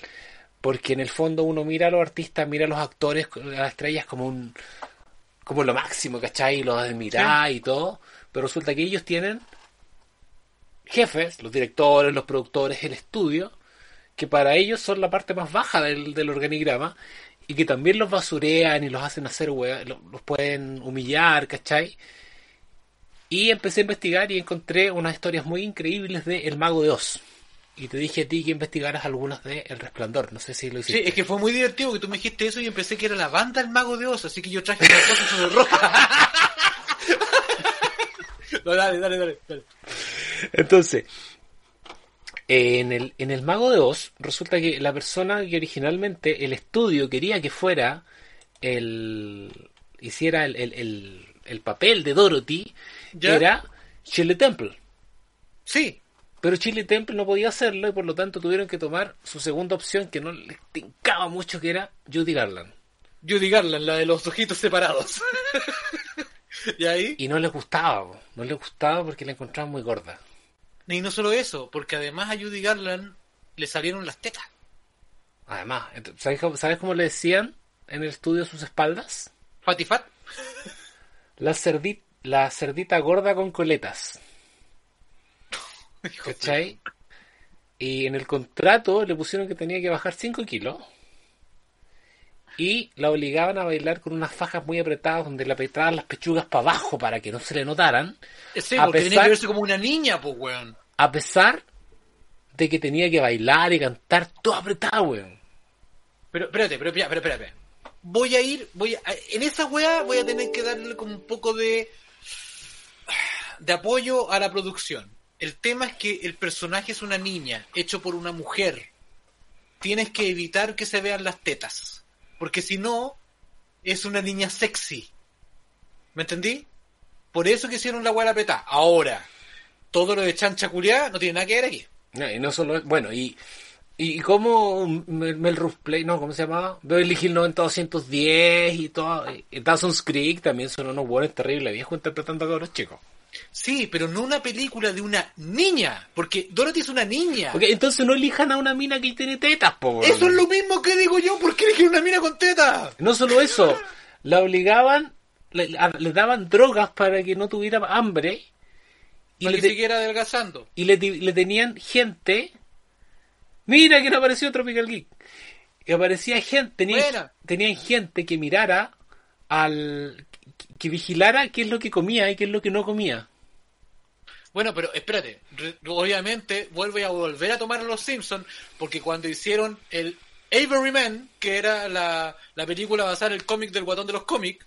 Porque en el fondo uno mira a los artistas, mira a los actores, a las estrellas como un como lo máximo, ¿cachai? Y los admirá y todo. Pero resulta que ellos tienen jefes, los directores, los productores, el estudio, que para ellos son la parte más baja del, del organigrama y que también los basurean y los hacen hacer wea- los, los pueden humillar, ¿cachai? Y empecé a investigar y encontré unas historias muy increíbles de El Mago de Oz. Y te dije a ti que investigaras algunas de El Resplandor. No sé si lo Sí, hiciste. es que fue muy divertido que tú me dijiste eso y empecé que era la banda El Mago de Oz, así que yo traje una cosa sobre roja. *laughs* no, dale, dale, dale, dale. Entonces, en el, en el Mago de Oz, resulta que la persona que originalmente el estudio quería que fuera el. hiciera el, el, el- el papel de Dorothy ¿Ya? era Shirley Temple. Sí, Pero Shirley Temple no podía hacerlo y por lo tanto tuvieron que tomar su segunda opción que no les tincaba mucho, que era Judy Garland. Judy Garland, la de los ojitos separados. *laughs* y ahí, Y no les gustaba, no les gustaba porque la encontraban muy gorda. y no solo eso, porque además a Judy Garland le salieron las tetas. Además, ¿sabes cómo, ¿sabes cómo le decían en el estudio sus espaldas? Fatty Fat. La, cerdi- la cerdita gorda con coletas. *laughs* ¿Cachai? Y en el contrato le pusieron que tenía que bajar 5 kilos. Y la obligaban a bailar con unas fajas muy apretadas donde le apretaban las pechugas para abajo para que no se le notaran. Sí, A porque tenía pesar- que verse como una niña, pues, weón. A pesar de que tenía que bailar y cantar todo apretado, weón. Pero espérate, pero espérate, espérate, espérate. Voy a ir, voy a, en esa weá voy a tener que darle como un poco de de apoyo a la producción. El tema es que el personaje es una niña, hecho por una mujer. Tienes que evitar que se vean las tetas, porque si no es una niña sexy. ¿Me entendí? Por eso que hicieron la weá apretada. Ahora, todo lo de chancha culiá no tiene nada que ver aquí. No, y no solo, bueno, y, y como Mel, Melrose Play, no, ¿cómo se llamaba? Beverly Hill 90210 y todo, y Dawson's Creek también son unos buenos terribles viejos interpretando a cabros chicos. Sí, pero no una película de una niña, porque Dorothy es una niña. Ok, entonces no elijan a una mina que tiene tetas, po. weón. Eso es lo mismo que digo yo, ¿por qué elegir una mina con teta? No solo eso, la obligaban, le, daban drogas para que no tuviera hambre y, Para le, que siguiera adelgazando. y le, tenían gente. Mira que no apareció Tropical Geek. Y aparecía gente, Buena. tenían gente que mirara al. Que- vigilara qué es lo que comía y qué es lo que no comía. Bueno, pero espérate, obviamente vuelvo a volver a tomar a los Simpsons, porque cuando hicieron el Averyman, que era la, la película basada en el cómic del guatón de los cómics,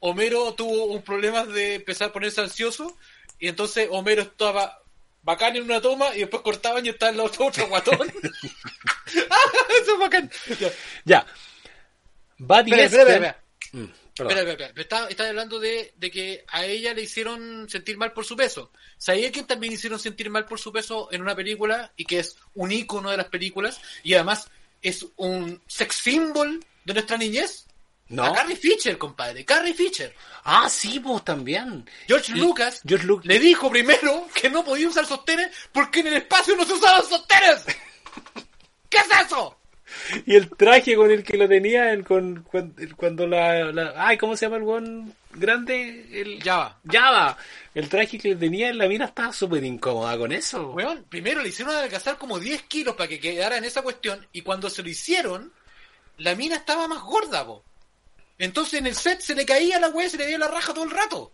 Homero tuvo un problema de empezar a ponerse ansioso, y entonces Homero estaba bacán en una toma y después cortaban y estaba en la otra otro guatón. *laughs* *laughs* Eso es bacán. Ya. Ya. Buddy Espera, espera, Esper- espera. Mm, perdón. Espera, espera, espera. Está, está hablando de, de que a ella le hicieron sentir mal por su peso. ¿Sabía quién también hicieron sentir mal por su peso en una película y que es un ícono de las películas y además es un sex symbol de nuestra niñez? No. A Carrie Fisher, compadre. Carrie Fisher. Ah, sí, pues también. George Lucas George Lu- le dijo primero que no podía usar sostenes porque en el espacio no se usaban sostenes. *laughs* ¿Qué es eso? Y el traje con el que lo tenía con, cuando la, la- Ay, ¿cómo se llama el buen grande? El Java. Java. El traje que tenía en la mina estaba súper incómoda con eso. Weón, primero le hicieron adelgazar como 10 kilos para que quedara en esa cuestión y cuando se lo hicieron, la mina estaba más gorda, po. Entonces en el set se le caía la weá, se le veía la raja todo el rato.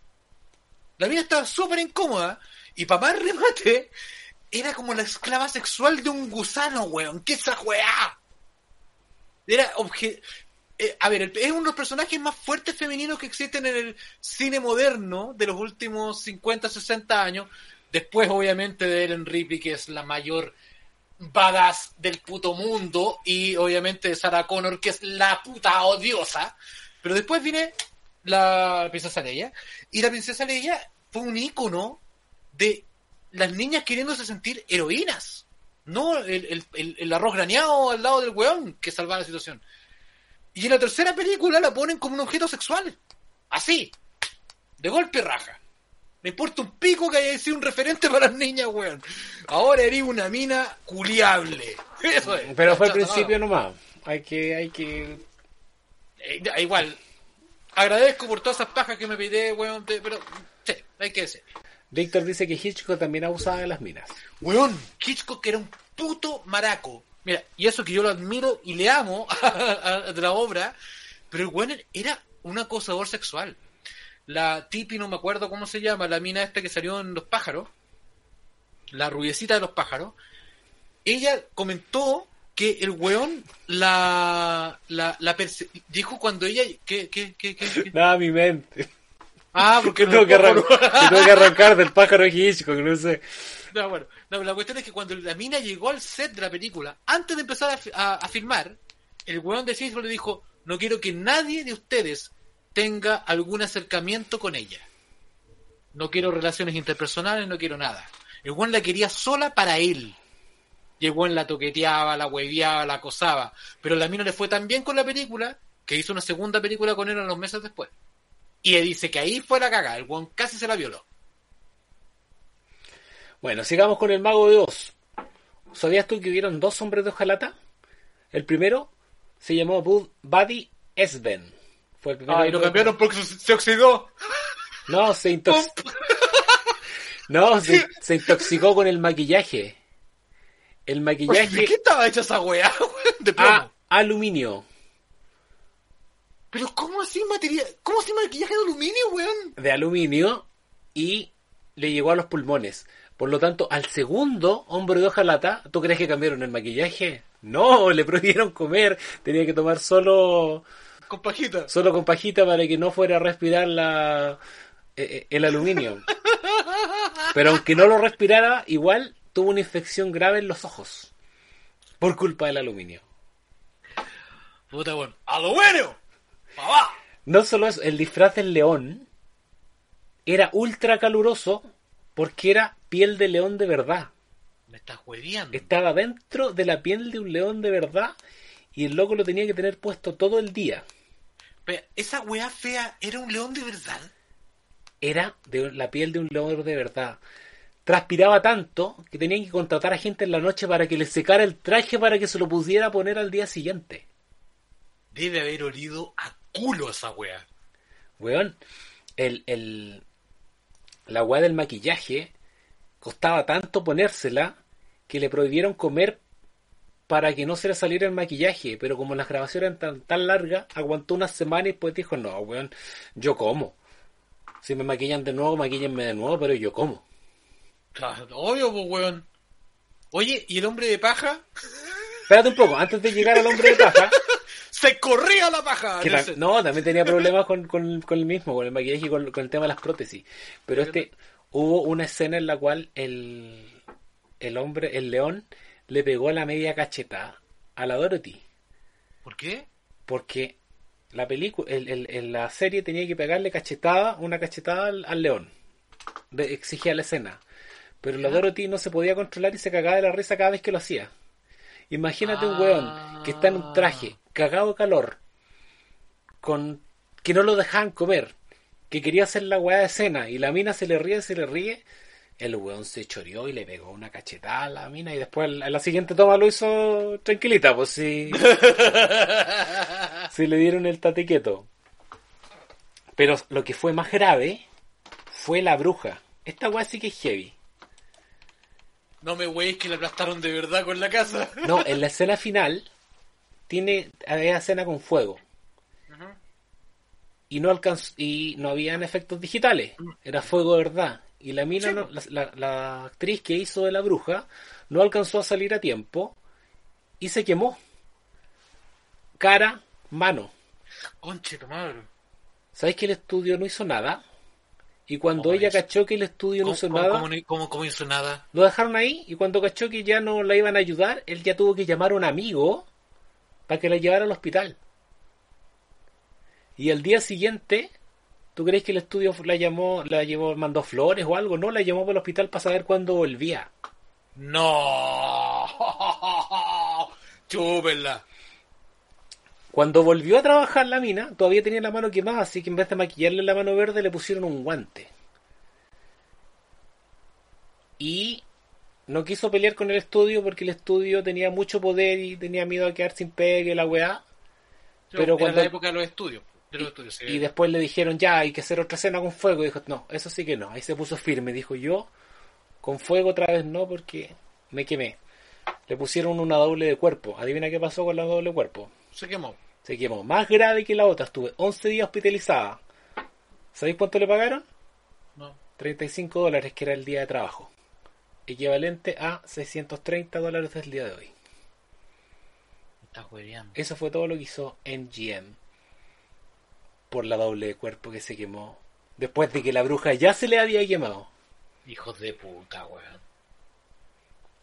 La mina estaba súper incómoda y para más remate, era como la esclava sexual de un gusano, weón. ¿Qué esa weá? Era obje... eh, a ver, es uno de los personajes más fuertes femeninos que existen en el cine moderno de los últimos 50, 60 años. Después, obviamente, de Ellen Ripley, que es la mayor badass del puto mundo. Y obviamente de Sarah Connor, que es la puta odiosa. Pero después viene la princesa Leia. Y la princesa Leia fue un ícono de las niñas queriéndose sentir heroínas. No el, el- el- el arroz graneado al lado del weón que salvaba la situación. Y en la tercera película la ponen como un objeto sexual. Así. De golpe raja. Me importa un pico que haya sido un referente para las niñas, weón. Ahora eres una mina culiable. *laughs* Eso es. Pero fue al principio no. nomás. Hay que, hay que. Eh, igual. Agradezco por todas esas pajas que me pide, weón. Pero, sí, hay que decir. Víctor dice que Hitchcock también abusaba de las minas. Weón, Hitchcock era un puto maraco. Mira, y eso que yo lo admiro y le amo *laughs* a, a- de la obra, pero el weón era un acosador sexual. La tipi, no me acuerdo cómo se llama, la mina esta que salió en Los Pájaros, la rubiecita de los pájaros, ella comentó que el weón la, la, la dijo cuando ella... ¿Qué, qué, qué, qué, qué? Nada, mi mente. Ah, Que porque *laughs* tengo que, arran- que tengo que arrancar del pájaro Hitchcock, no sé. No, bueno, no, la cuestión es que cuando la mina llegó al set de la película, antes de empezar a, a- a filmar, el weón de Facebook le dijo, no quiero que nadie de ustedes tenga algún acercamiento con ella. No quiero relaciones interpersonales, no quiero nada. El weón la quería sola para él. Y el weón la toqueteaba, la hueveaba, la acosaba. Pero la mina le fue tan bien con la película que hizo una segunda película con él unos meses después. Y él dice que ahí fue la cagada. El weón casi se la violó. Bueno, sigamos con el mago de Oz. ¿Sabías tú que hubieron dos hombres de hojalata? El primero se llamó Bud- Buddy Esben. Fue el primero Ah, y lo cambiaron porque se, oxidó. *laughs* No, se intoxicó. *laughs* No, se, se intoxicó con el maquillaje. El ¿De maquillaje qué estaba hecha esa weá? De plomo. a aluminio. Pero ¿cómo así material? ¿Cómo así maquillaje de aluminio, weón? de aluminio y le llegó a los pulmones. Por lo tanto, al segundo hombre de hojalata, ¿tú crees que cambiaron el maquillaje? No, le prohibieron comer, tenía que tomar solo Con pajita. solo con pajita para que no fuera a respirar la eh, eh, el aluminio. Pero aunque no lo respirara, igual tuvo una infección grave en los ojos por culpa del aluminio. Puta. ¡Aluminio! ¡Papá! No solo eso, el disfraz del león era ultra caluroso porque era piel de león de verdad. Me estás hueviando. Estaba dentro de la piel de un león de verdad y el loco lo tenía que tener puesto todo el día. Espera, ¿Esa weá fea era un león de verdad? Era de la piel de un león de verdad. Transpiraba tanto que tenían que contratar a gente en la noche para que le secara el traje para que se lo pudiera poner al día siguiente. Debe haber olido a culo esa weá. Weón, el, el, la weá del maquillaje costaba tanto ponérsela que le prohibieron comer para que no se le saliera el maquillaje. Pero como las grabaciones eran tan, tan largas, aguantó una semana y después dijo, no, weón, yo como. Si me maquillan de nuevo, maquillenme de nuevo, pero yo como. Claro, obvio, pues, weón. Oye, ¿y el hombre de paja? Espérate un poco, antes de llegar al hombre de paja, *laughs* ¡Se corría la paja! tam- set. no, también tenía problemas *laughs* con, con- con el mismo, con el maquillaje y con, con el tema de las prótesis. Pero este, hubo una escena en la cual el, el hombre, el león, le pegó la media cacheta a la Dorothy. ¿Por qué? Porque la película, el, la serie tenía que pegarle cachetada, una cachetada al, al león. De- exigía la escena. Pero la Dorothy no se podía controlar y se cagaba de la risa cada vez que lo hacía. Imagínate un weón que está en un traje, cagado de calor, con que no lo dejaban comer, que quería hacer la weá de cena y la mina se le ríe, se le ríe, el weón se choreó y le pegó una cachetada a la mina y después en la siguiente toma lo hizo tranquilita, pues sí. *laughs* sí le dieron el tatequeto. Pero lo que fue más grave fue la bruja. Esta weá sí que es heavy. No me weis que la aplastaron de verdad con la casa. No, en la escena final tiene había escena con fuego. Y no alcanzó, y no habían efectos digitales, era fuego de verdad. Y la mina, no- la, la- la actriz que hizo de la bruja, no alcanzó a salir a tiempo y se quemó. Cara, mano. Conche tu madre. ¿Sabéis que el estudio no hizo nada? Y cuando ¿Cómo ella es? cachó que el estudio no ¿Cómo, hizo cómo- nada, cómo- cómo hizo nada? lo dejaron ahí y cuando cachó que ya no la iban a ayudar, él ya tuvo que llamar a un amigo para que la llevara al hospital. Y al día siguiente, ¿tú crees que el estudio la llamó, la llevó, mandó flores o algo? No, la llamó para el hospital para saber cuándo volvía. No. *laughs* Chúpenla. Cuando volvió a trabajar la mina, todavía tenía la mano quemada, así que en vez de maquillarle la mano verde, le pusieron un guante. Y no quiso pelear con el estudio porque el estudio tenía mucho poder y tenía miedo a quedar sin pegue, la weá. Pero Era cuando- la época de los estudios. De los estudios, sí. Y después le dijeron, ya, hay que hacer otra escena con fuego. Y dijo, no, eso sí que no. Ahí se puso firme. Dijo, yo, con fuego otra vez no, porque me quemé. Le pusieron una doble de cuerpo. Adivina qué pasó con la doble cuerpo. Se quemó. Se quemó. Más grave que la otra. Estuve 11 días hospitalizada. ¿Sabéis cuánto le pagaron? No. 35 dólares, que era el día de trabajo. Equivalente a 630 dólares del día de hoy. Eso fue todo lo que hizo MGM. Por la doble de cuerpo que se quemó. Después de que la bruja ya se le había quemado. Hijos de puta, weón.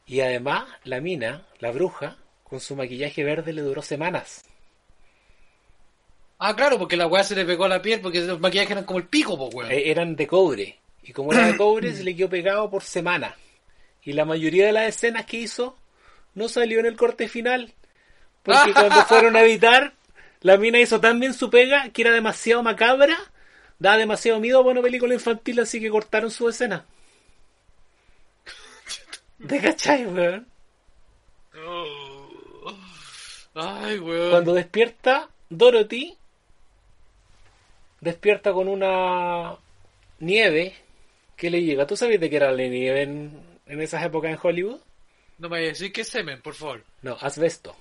Y además, la mina, la bruja, con su maquillaje verde le duró semanas. Ah, claro, porque la weá se le pegó a la piel porque los maquillajes eran como el pico, po, weón. Eh, eran de cobre. Y como era de cobre, *clears throat* se le quedó pegado por semana. Y la mayoría de las escenas que hizo no salió en el corte final. Porque *laughs* cuando fueron a editar, la mina hizo tan bien su pega que era demasiado macabra, daba demasiado miedo para una película infantil, así que cortaron su escena. *laughs* ¿Te cachai, weón? Ay, weón. Cuando despierta Dorothy, despierta con una nieve que le llega. ¿Tú sabes de qué era la nieve en, en esas épocas en Hollywood? No me vayas a decir que es semen, por favor. No, asbesto.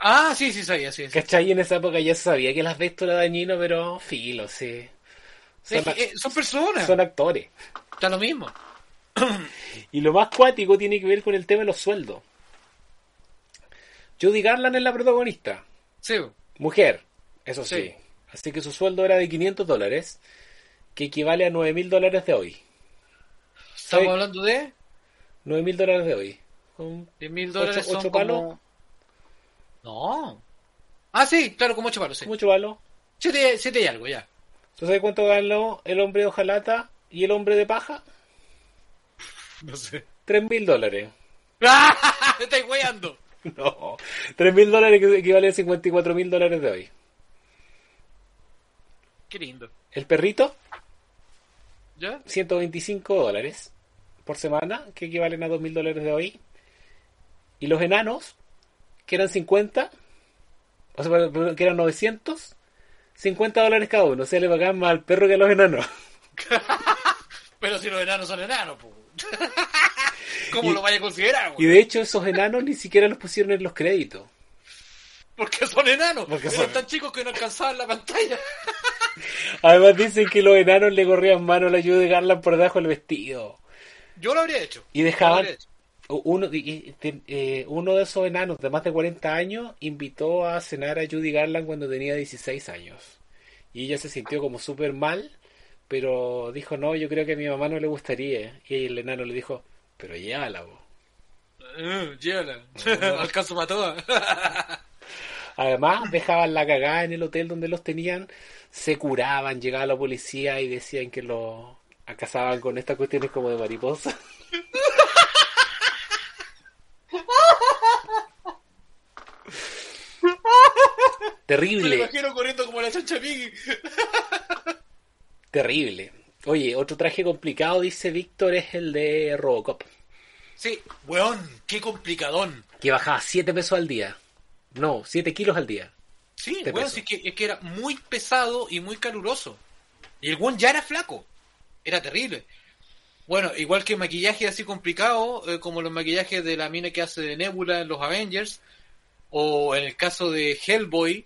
Ah, sí, sí, sabía, sí. sí. ¿Cachai? En esa época ya sabía que el asbesto era dañino, pero filo, sí. Son, eh, son personas. son actores. Está lo mismo. Y lo más cuático tiene que ver con el tema de los sueldos. Judy Garland es la protagonista. Sí. Mujer, eso sí. Sí. Así que su sueldo era de 500 dólares, que equivale a 9 mil dólares de hoy. Estamos Sí. hablando de 9 mil dólares de hoy. Son 10 mil dólares. Ocho- son ocho como... palos. No. Ah, sí, claro, como ocho palos, sí. mucho palo. Siete, siete y algo, ya. ¿Tú sabes cuánto ganó el hombre de hojalata y el hombre de paja? *laughs* No sé. 3 mil dólares. *laughs* ¡Ah! ¡Me estáis weando! *laughs* No, 3 mil dólares que equivale a 54 mil dólares de hoy. Qué lindo. El perrito, ¿Ya? 125 dólares por semana, que equivalen a 2 mil dólares de hoy. Y los enanos, que eran 50, o sea, que eran 900, 50 dólares cada uno. O sea, le pagaban más al perro que a los enanos. *laughs* Pero si los enanos son enanos. *laughs* ¿Cómo Y- lo vaya a considerar, Y de hecho, esos enanos ni siquiera los pusieron en los créditos. Porque son enanos. Porque Eran son- tan chicos que no alcanzaban la pantalla. Además, dicen que los enanos le corrían mano a la ayuda de Garland por debajo del vestido. Yo lo habría hecho. Y dejaban. habría hecho. Uno, y- y- te- eh, uno de esos enanos de más de 40 años invitó a cenar a Judy Garland cuando tenía 16 años. Y ella se sintió como súper mal, pero dijo, no, yo creo que a mi mamá no le gustaría. Y el enano le dijo, pero llévala, vos. Eh, llévala. *laughs* Alcanzo mató. *laughs* Además, dejaban la cagada en el hotel donde los tenían, se curaban, llegaba la policía y decían que los acasaban con estas cuestiones como de mariposa. *laughs* Me Terrible, imagino corriendo como la chancha Piggy. *laughs* terrible. Oye, otro traje complicado, dice Víctor, es el de Robocop, Sí, weón, qué complicadón. que bajaba 7 pesos al día. No, 7 kilos al día. Sí, weón, sí, es que, es que era muy pesado y muy caluroso. Y el weón ya era flaco. Era terrible. Bueno, igual que maquillaje así complicado, eh, como los maquillajes de la mina que hace de Nebula en los Avengers, o en el caso de Hellboy,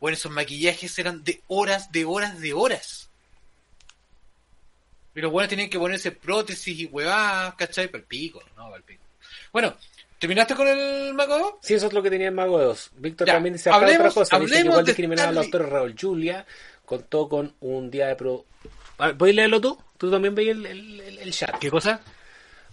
bueno, esos maquillajes eran de horas, de horas, de horas. Y los buenos tenían que ponerse prótesis y huevadas, ¿cachai? Para el pico, no, para el pico. Bueno, ¿terminaste con el Mago? Sí, eso es lo que tenía el Mago de Oz. Víctor Ya, también dice acá hablemos- otra cosa. Dice que igual discriminaba al autor Raúl Julia. Contó con un día de pro... ¿Puedes leerlo tú? ¿Tú también veis el, el- el- el chat? ¿Qué cosa?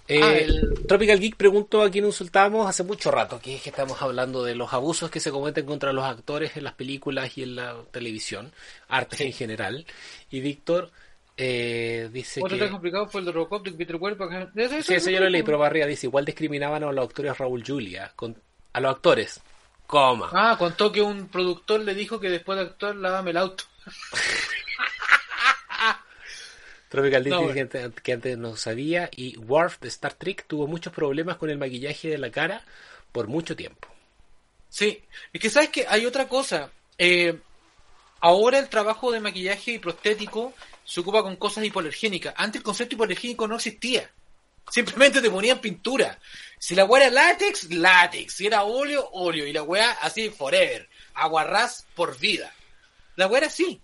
Eh, Ah, el- Tropical Geek preguntó a quién insultábamos hace mucho rato, que es que estamos hablando de los abusos que se cometen contra los actores en las películas y en la televisión, artes en general. Y Víctor eh, dice Otro que... tan complicado fue el de Robocop de Peter Weir. porque- Sí, eso yo lo leí, pero arriba dice, igual discriminaban a los actores Raúl Julia, con, a los actores, coma. Ah, contó que un productor le dijo que después de actuar lávame el auto. *laughs* Tropical No, antes- que antes no sabía y Worf de Star Trek tuvo muchos problemas con el maquillaje de la cara por mucho tiempo. Sí, es que sabes que hay otra cosa. Eh, ahora el trabajo de maquillaje y prostético se ocupa con cosas hipoalergénicas. Antes el concepto hipoalergénico no existía. Simplemente te ponían pintura. Si la weá era látex, látex. Si era óleo, óleo. Y la weá así forever. Aguarrás por vida. La weá era así.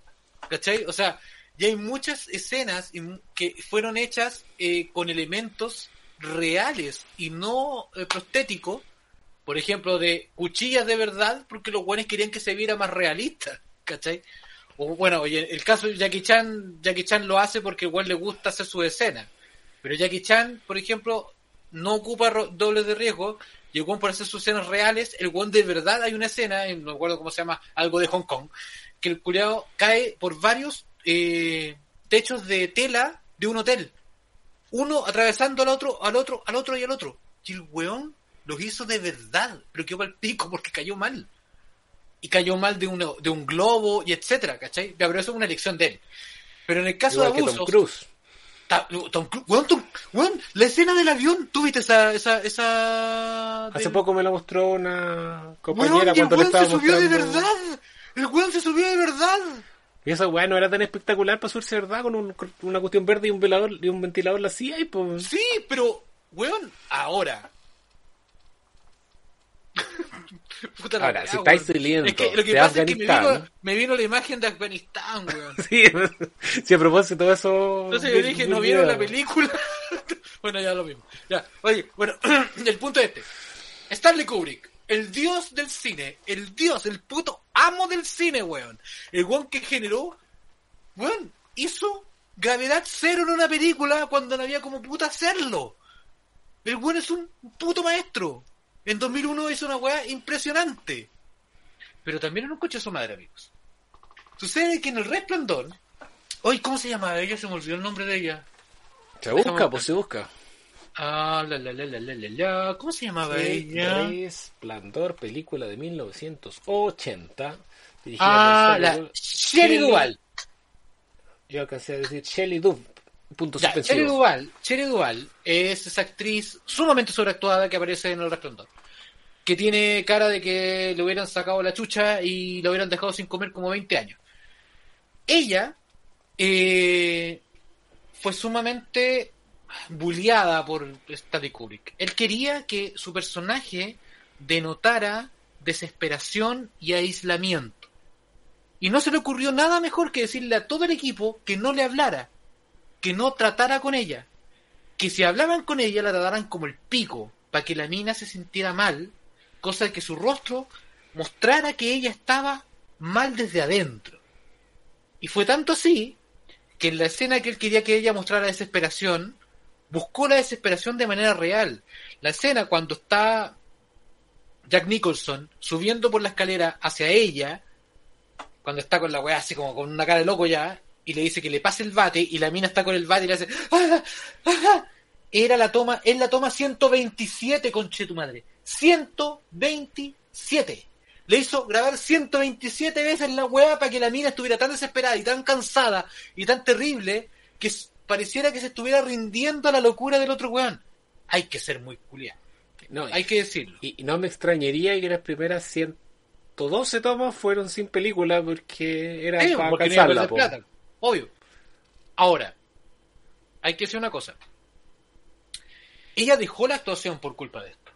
¿Cachai? O sea, ya hay muchas escenas y que fueron hechas eh, con elementos reales y no eh, prostéticos por ejemplo, de cuchillas de verdad, porque los buenos querían que se viera más realista, ¿cachai? O bueno, oye, el caso de Jackie Chan, Jackie Chan lo hace porque igual le gusta hacer su escena. Pero Jackie Chan, por ejemplo, no ocupa dobles de riesgo, y el weón por hacer sus escenas reales, el weón de verdad hay una escena, en- no recuerdo cómo se llama, algo de Hong Kong, que el culiao cae por varios eh, techos de tela de un hotel. Uno atravesando al otro, al otro, al otro y al otro. Y el weón los hizo de verdad, pero quedó al pico porque cayó mal. Y cayó mal de, uno, de un globo y etcétera, ¿cachai? Ya, Pero eso es una elección de él. Pero en el caso Igual de que Tom abusos, Cruise. Ta- Tom Cruise, weón, Tom- weón, la escena del avión, ¿tú viste esa, esa, esa Hace del- poco me lo mostró una Weón, compañera el cuando le weón estaba se subió de verdad. El weón se subió de verdad. Y esa weá no era tan espectacular para subirse de verdad con un- con una cuestión verde y un velador y un ventilador la hacía y pues Sí, pero, weón, ahora. *laughs* Puta Ahora, si estáis Es que lo que de pasa es que me Afganistán. vino, me vino la imagen de Afganistán, weón. *laughs* sí, sí, a propósito de eso Entonces yo dije, ¿no vieron la película? *laughs* bueno, ya lo mismo. Ya, oye, bueno, *clears throat* el punto es este. Stanley Kubrick, el dios del cine, el dios, el puto amo del cine, weón. El weón que generó, weón, hizo gravedad cero en una película cuando no había como puta hacerlo. El weón es un puto maestro. En 2001 hizo una weá impresionante. Pero también en un coche a su madre, amigos. Sucede que en el resplandor. Hoy, ¿cómo se llama ella? Se me olvidó el nombre de ella. Se busca, pues se busca. Ah, la la la la la la. ¿Cómo se llamaba ella? Resplandor, película de 1980. dirigida Ah, por la Shelley Duvall. Yo alcancé a decir Ya, Shelley suspensivos. Duvall, Shelley Duvall es esa actriz sumamente sobreactuada que aparece en El Resplandor. Que tiene cara de que le hubieran sacado la chucha y lo hubieran dejado sin comer como 20 años. Ella eh, fue sumamente bulliada por Stanley Kubrick. Él quería que su personaje denotara desesperación y aislamiento. Y no se le ocurrió nada mejor que decirle a todo el equipo que no le hablara, que no tratara con ella, que si hablaban con ella la trataran como el pico, para que la mina se sintiera mal, cosa que su rostro mostrara que ella estaba mal desde adentro. Y fue tanto así que en la escena que él quería que ella mostrara desesperación, buscó la desesperación de manera real. La escena cuando está Jack Nicholson subiendo por la escalera hacia ella, cuando está con la weá así como con una cara de loco ya, y le dice que le pase el bate, y la mina está con el bate y le hace "Ah, ah, ah". Era la toma, es la toma 127, conche tu madre. 127. Le hizo grabar 127 veces la weá para que la mina estuviera tan desesperada y tan cansada y tan terrible que pareciera que se estuviera rindiendo a la locura del otro weón. Hay que ser muy culiado. No, Hay que decirlo. y, y no me extrañaría que las primeras 112 tomas fueron sin película porque era Sí, para porque alcanzarla. plata. Obvio. Ahora, hay que decir una cosa. Ella dejó la actuación por culpa de esto.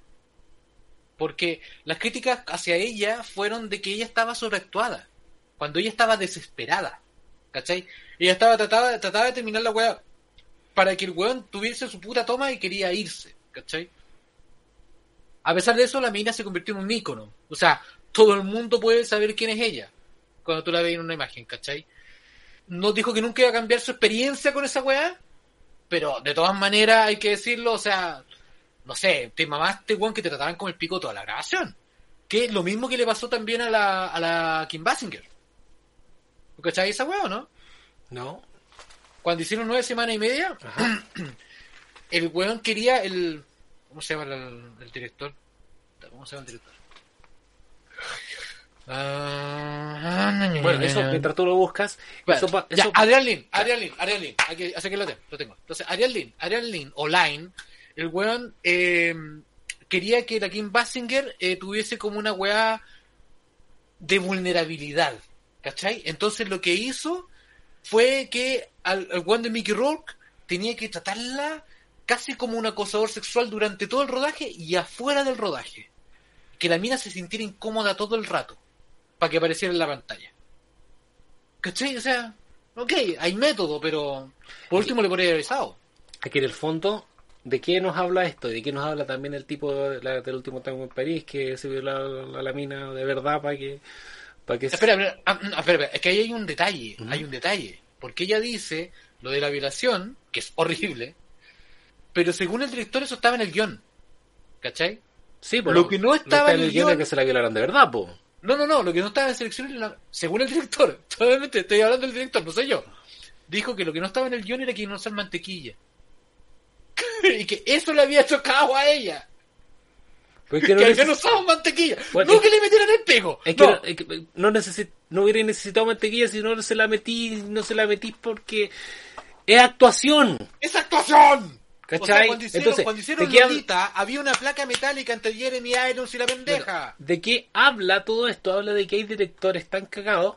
Porque las críticas hacia ella fueron de que ella estaba sobreactuada. Cuando ella estaba desesperada. ¿Cachai? Ella estaba trataba, trataba de terminar la weá para que el weón tuviese su puta toma y quería irse. ¿Cachai? A pesar de eso, la mina se convirtió en un ícono. O sea, todo el mundo puede saber quién es ella cuando tú la ves en una imagen, ¿cachai? No dijo que nunca iba a cambiar su experiencia con esa weá, pero de todas maneras hay que decirlo, o sea, no sé, te mamaste, weón, que te trataban como el pico toda la grabación. Que es lo mismo que le pasó también a la, a la Kim Basinger. ¿Tú ¿Cachai esa weá o no? No. Cuando hicieron nueve semanas y media, *clears throat* el weón quería el... ¿Cómo se llama el, el director? ¿Cómo se llama el director? *laughs* Ah, Bueno, eso mientras tú lo buscas, Bueno, eso, ya, Lin, Adrián Lin, Adrián Lin. Aquí, así que lo tengo, lo tengo. Entonces, Adrián Lin, Adrián Lin, o Line, el weón eh, quería que la Kim Basinger eh, tuviese como una weá de vulnerabilidad. ¿Cachai? Entonces lo que hizo fue que al, al de Mickey Rourke tenía que tratarla casi como un acosador sexual durante todo el rodaje y afuera del rodaje. Que la mina se sintiera incómoda todo el rato para que apareciera en la pantalla. ¿Cachai? O sea, ok, hay método, pero por último le podría haber avisado. aquí en el fondo, ¿de qué nos habla esto? ¿De qué nos habla también el tipo de la- del último tango en París que se vio la, la, la mina de verdad para que... Para que Espera, espera, ah, espera, espera, es que ahí hay un detalle, hay un detalle. Porque ella dice lo de la violación, que es horrible, pero según el director eso estaba en el guion. ¿Cachai? Sí, pues, Lo que no estaba está en el guion es que se la violaron de verdad, po. No, no, no, lo que no estaba en selección era la- según el director, *laughs* solamente estoy hablando del director, no soy yo. Dijo que lo que no estaba en el guion era que no usar mantequilla. *laughs* y que eso le había chocado a ella. Pues es Que, *laughs* no, neces- mantequilla. Bueno, no es- que le metieran el pego. es que no. no, es que no, hubiera necesitado mantequilla si no se la metí, no se la metí porque es actuación. ¡Es actuación! ¿Cachai? O sea, cuando hicieron, Entonces, cuando hicieron ¿de qué Lolita, había una placa metálica entre Jeremy Irons y la pendeja. ¿De qué habla todo esto? Habla de que hay directores tan cagados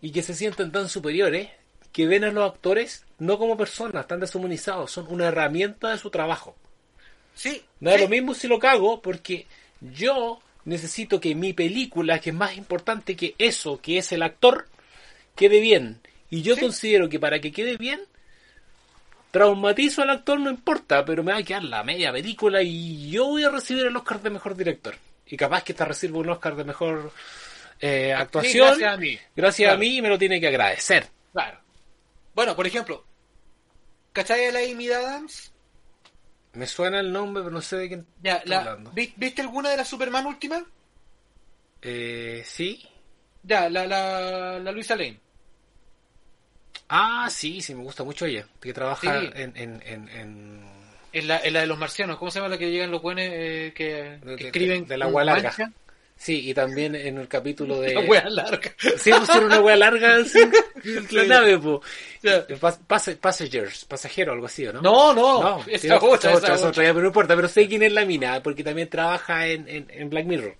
y que se sienten tan superiores que ven a los actores no como personas, tan deshumanizados, son una herramienta de su trabajo. Sí. Me da sí. lo mismo si lo cago porque yo necesito que mi película, que es más importante que eso, que es el actor, quede bien. Y yo Sí. considero que para que quede bien, traumatizo al actor, no importa, pero me va a quedar la media película y yo voy a recibir el Oscar de Mejor Director. Y capaz que esta recibo un Oscar de Mejor eh, actuación. gracias a mí. Gracias a mí y me lo tiene que agradecer. Claro. Bueno, por ejemplo, ¿cachai a la Amy Adams? Me suena el nombre, pero no sé de quién Ya, está la, hablando. ¿vi- ¿Viste alguna de las Superman últimas? Eh, ¿Sí? Ya, la, la, la Luisa Lane. Ah, sí, sí, me gusta mucho ella. Que trabaja Sí. en, en, en, en- Es la, es la de los marcianos. ¿Cómo se llama la que llegan los buenos eh, que, De- que de- escriben de la con agua larga. mancha? Sí, y también en el capítulo de... La wea larga. Sí, pusieron una wea larga *laughs* la nave, po. Ya. Pas- pas- passengers, pasajero, algo así, ¿o ¿no? No, no, No, *laughs* esa sí, otra, esa otra. pero no importa, pero sé quién es la mina, porque también trabaja en, en, en Black Mirror.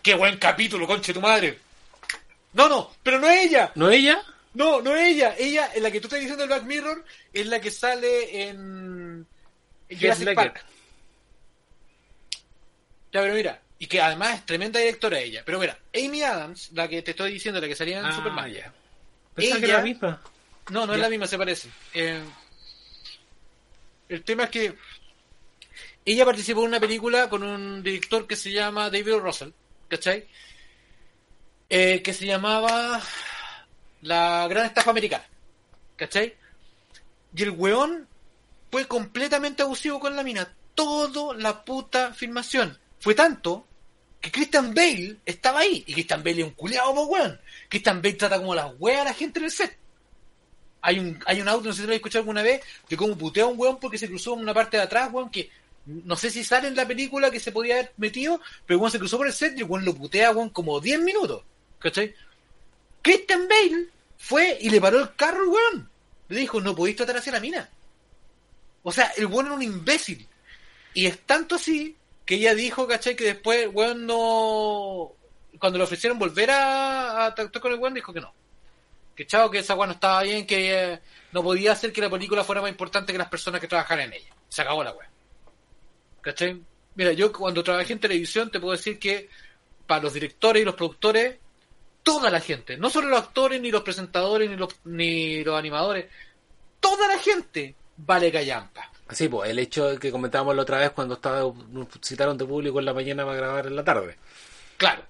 Qué buen capítulo, conche tu madre. No, no, pero no es ella. ¿No ella? No, no es ella. Ella, en la que tú estás diciendo el Black Mirror, es la que sale en, en Jurassic. Park. Ya, pero mira, y que además es tremenda directora ella. Pero mira, Amy Adams, la que te estoy diciendo, la que salía en Ah, Superman. ya. Pensaba que Ella- era la misma. No, no es la misma, se parece. Eh, el tema es que ella participó en una película con un director que se llama David. Russell, ¿cachai? Eh, que se llamaba La Gran Estafa Americana, ¿cachai? Y el weón fue completamente abusivo con la mina. Todo la puta filmación. Fue tanto que Christian Bale estaba ahí. Y Christian Bale es un culiado, po, weón. Christian Bale trata como las weas a la gente en el set. Hay un, hay un no sé si lo habéis escuchado alguna vez, de cómo putea a un weón porque se cruzó en una parte de atrás, weón, que No sé si sale en la película que se podía haber metido, pero Juan se cruzó por el set y Juan lo putea Juan como 10 minutos. ¿Cachai? Christian Bale fue y le paró el carro weón. Le dijo, no podéis tratar hacia la mina. O sea, el weón era un imbécil. Y es tanto así que ella dijo, ¿cachai? Que después weón no... Cuando le ofrecieron volver a, a tratar con el weón, dijo que no. Que chao, que esa weón no estaba bien, que eh, no podía hacer que la película fuera más importante que las personas que trabajaran en ella. Se acabó la weón. ¿Cachai? Mira, yo cuando trabajé en televisión te puedo decir que para los directores y los productores, toda la gente, no solo los actores, ni los presentadores, ni los, ni los animadores, toda la gente vale callampa. Así, pues, el hecho que comentábamos la otra vez cuando estaba, citaron de público en la mañana para grabar en la tarde. Claro,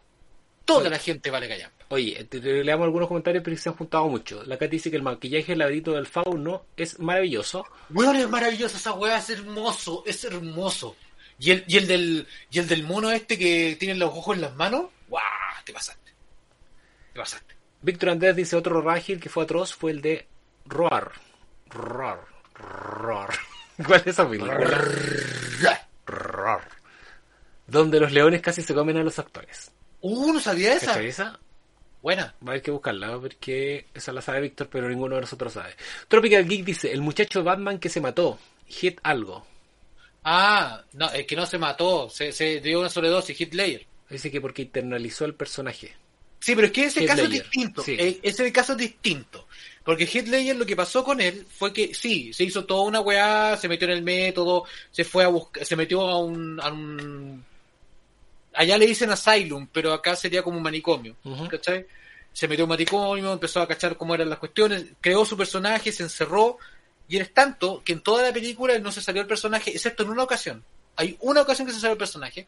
toda Oye. la gente vale callampa. Oye, te, te leamos algunos comentarios pero se han juntado mucho. La Katy dice que el maquillaje del del fauno es maravilloso. Weón, es maravilloso esa weá, es hermoso, es hermoso. Y el, y el del, y el del mono este que tiene los ojos en las manos, guau, te pasaste. Te pasaste. Víctor Andrés dice otro rágil que fue atroz fue el de Roar. Roar. Roar. *laughs* ¿Cuál es esa película? Donde los leones casi se comen a los actores. Uh, no sabía esa. ¿Cachai esa? Buena. Va a haber que buscarla, porque esa la sabe Víctor, pero ninguno de nosotros sabe. Tropical Geek dice, el muchacho Batman que se mató, hit algo. Ah, no, es que no se mató, se, se dio una sobredosis, Hitler. Dice que porque internalizó el personaje. Sí, pero es que ese Heath caso es distinto. sí. Eh, Ese caso es distinto. Porque Heath Ledger lo que pasó con él fue que sí, se hizo toda una weá, se metió en el método, se fue a buscar, se metió a un, a un- allá le dicen asylum, pero acá sería como un manicomio. ¿cachai? Se metió a un manicomio, empezó a cachar cómo eran las cuestiones, creó su personaje, se encerró, y es tanto que en toda la película él no se salió el personaje, excepto en una ocasión. Hay una ocasión que se salió el personaje.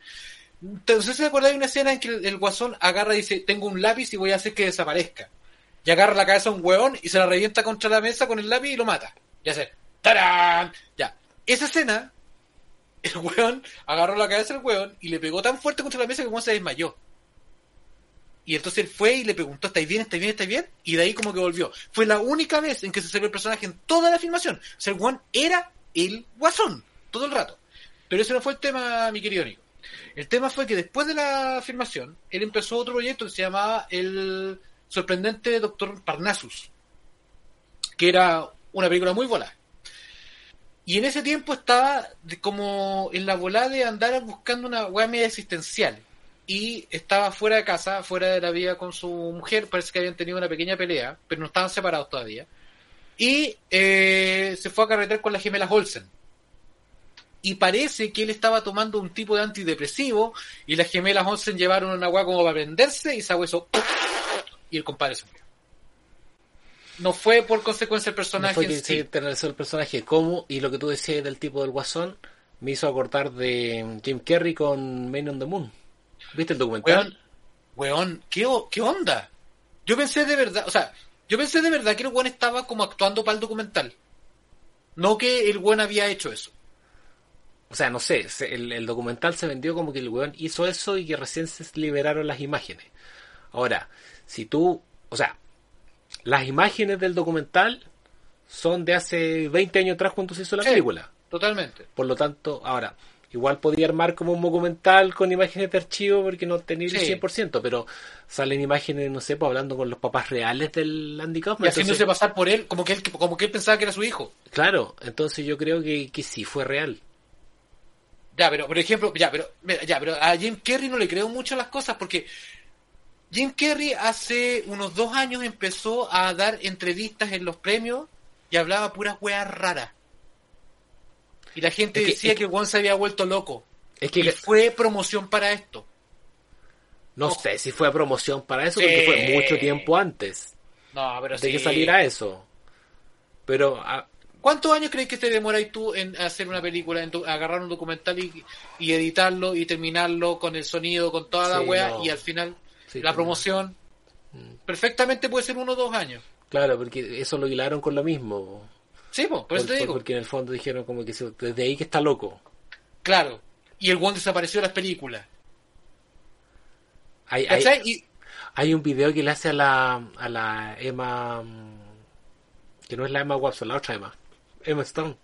Entonces, ¿se acuerdan de una escena en que el, el guasón agarra y dice, tengo un lápiz y voy a hacer que desaparezca? Y agarra la cabeza a un hueón y se la revienta contra la mesa con el lápiz y lo mata. Y hace, ¡tarán! Ya. Esa escena, el hueón agarró la cabeza del hueón y le pegó tan fuerte contra la mesa que hueón se desmayó. Y entonces él fue y le preguntó, ¿estáis bien? ¿estáis bien? ¿estáis bien? Y de ahí como que volvió. Fue la única vez en que se salió el personaje en toda la filmación. O sea, el hueón era el guasón, todo el rato. Pero ese no fue el tema, mi querido Nico. El tema fue que después de la filmación, él empezó otro proyecto que se llamaba El sorprendente Doctor Parnassus, que era una película muy volada. Y en ese tiempo estaba como en la volada de andar buscando una weá media existencial. Y estaba fuera de casa, fuera de la vida con su mujer, parece que habían tenido una pequeña pelea, pero no estaban separados todavía. Y eh, se fue a carretear con las gemelas Olsen y parece que él estaba tomando un tipo de antidepresivo y las gemelas Olsen llevaron una agua como para prenderse y esa hizo y el compadre se murió. No fue por consecuencia el No personaje fue que sí. el personaje como, y lo que tú decías del tipo del guasón, me hizo acordar de Jim Carrey con Men on the Moon. ¿Viste el documental? Weón, weón, ¿qué, ¿qué onda? Yo pensé de verdad, o sea, yo pensé de verdad que el weón estaba como actuando para el documental. No que el weón había hecho eso. O sea, no sé, se- el, el documental se vendió como que el weón hizo eso y que recién se liberaron las imágenes. Ahora, si tú, o sea, las imágenes del documental son de hace 20 años atrás cuando se hizo la Sí. película. Totalmente. Por lo tanto, ahora, igual podía armar como un documental con imágenes de archivo porque no tenía el Sí. 100%, pero salen imágenes, no sé, pues hablando con los papás reales del Andy Y Kaufman. haciéndose Entonces, pasar por él, como que él, como que él pensaba que era su hijo. claro, entonces yo creo que, que sí fue real. Ya, pero por ejemplo, ya, pero ya, pero a Jim Carrey no le creo mucho las cosas porque Jim Carrey hace unos dos años empezó a dar entrevistas en los premios y hablaba puras weas raras. Y la gente Es que- decía es que el weón se había vuelto loco. Es que Y fue promoción para esto. no sé si fue promoción para eso, Sí. porque fue mucho tiempo antes No, pero de que sí. saliera eso. Pero ah, ¿Cuántos años crees que te demoráis tú en hacer una película, en tu- agarrar un documental y, y editarlo y terminarlo con el sonido, con toda la Sí, wea no. y al final Sí, la promoción? Perfectamente puede ser uno o dos años. claro, porque eso lo hilaron con lo mismo. Sí, po, por eso te digo. Porque en el fondo dijeron como que desde ahí que está loco. Claro. Y el one desapareció de las películas. Hay, hay, hay un video que le hace a la, a la Emma, mm, que no es la Emma Watson, la otra Emma, Emma Stone.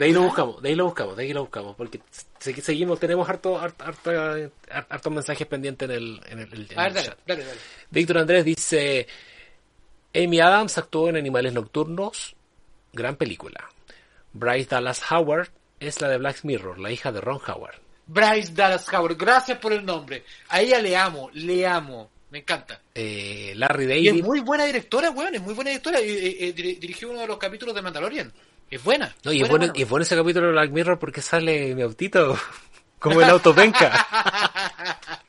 De ahí lo buscamos, de ahí lo buscamos, de ahí lo buscamos, porque se- seguimos, tenemos harto, harto, harto- hartos mensajes pendientes en el, en el, en A ver, el chat. dale, dale. Víctor Andrés dice, Amy Adams actuó en Animales Nocturnos, gran película. Bryce Dallas Howard es la de Black Mirror, la hija de Ron Howard. Bryce Dallas Howard, gracias por el nombre. A ella le amo, le amo. Me encanta. Eh, Larry Y es David, muy buena directora, weón, es muy buena directora. Y, eh, eh, dir- dirigió uno de los capítulos de Mandalorian. Es buena. no, y es buena, bueno, buena. y es bueno ese capítulo de Black Mirror porque sale mi autito, *laughs* como el autopenca. *laughs*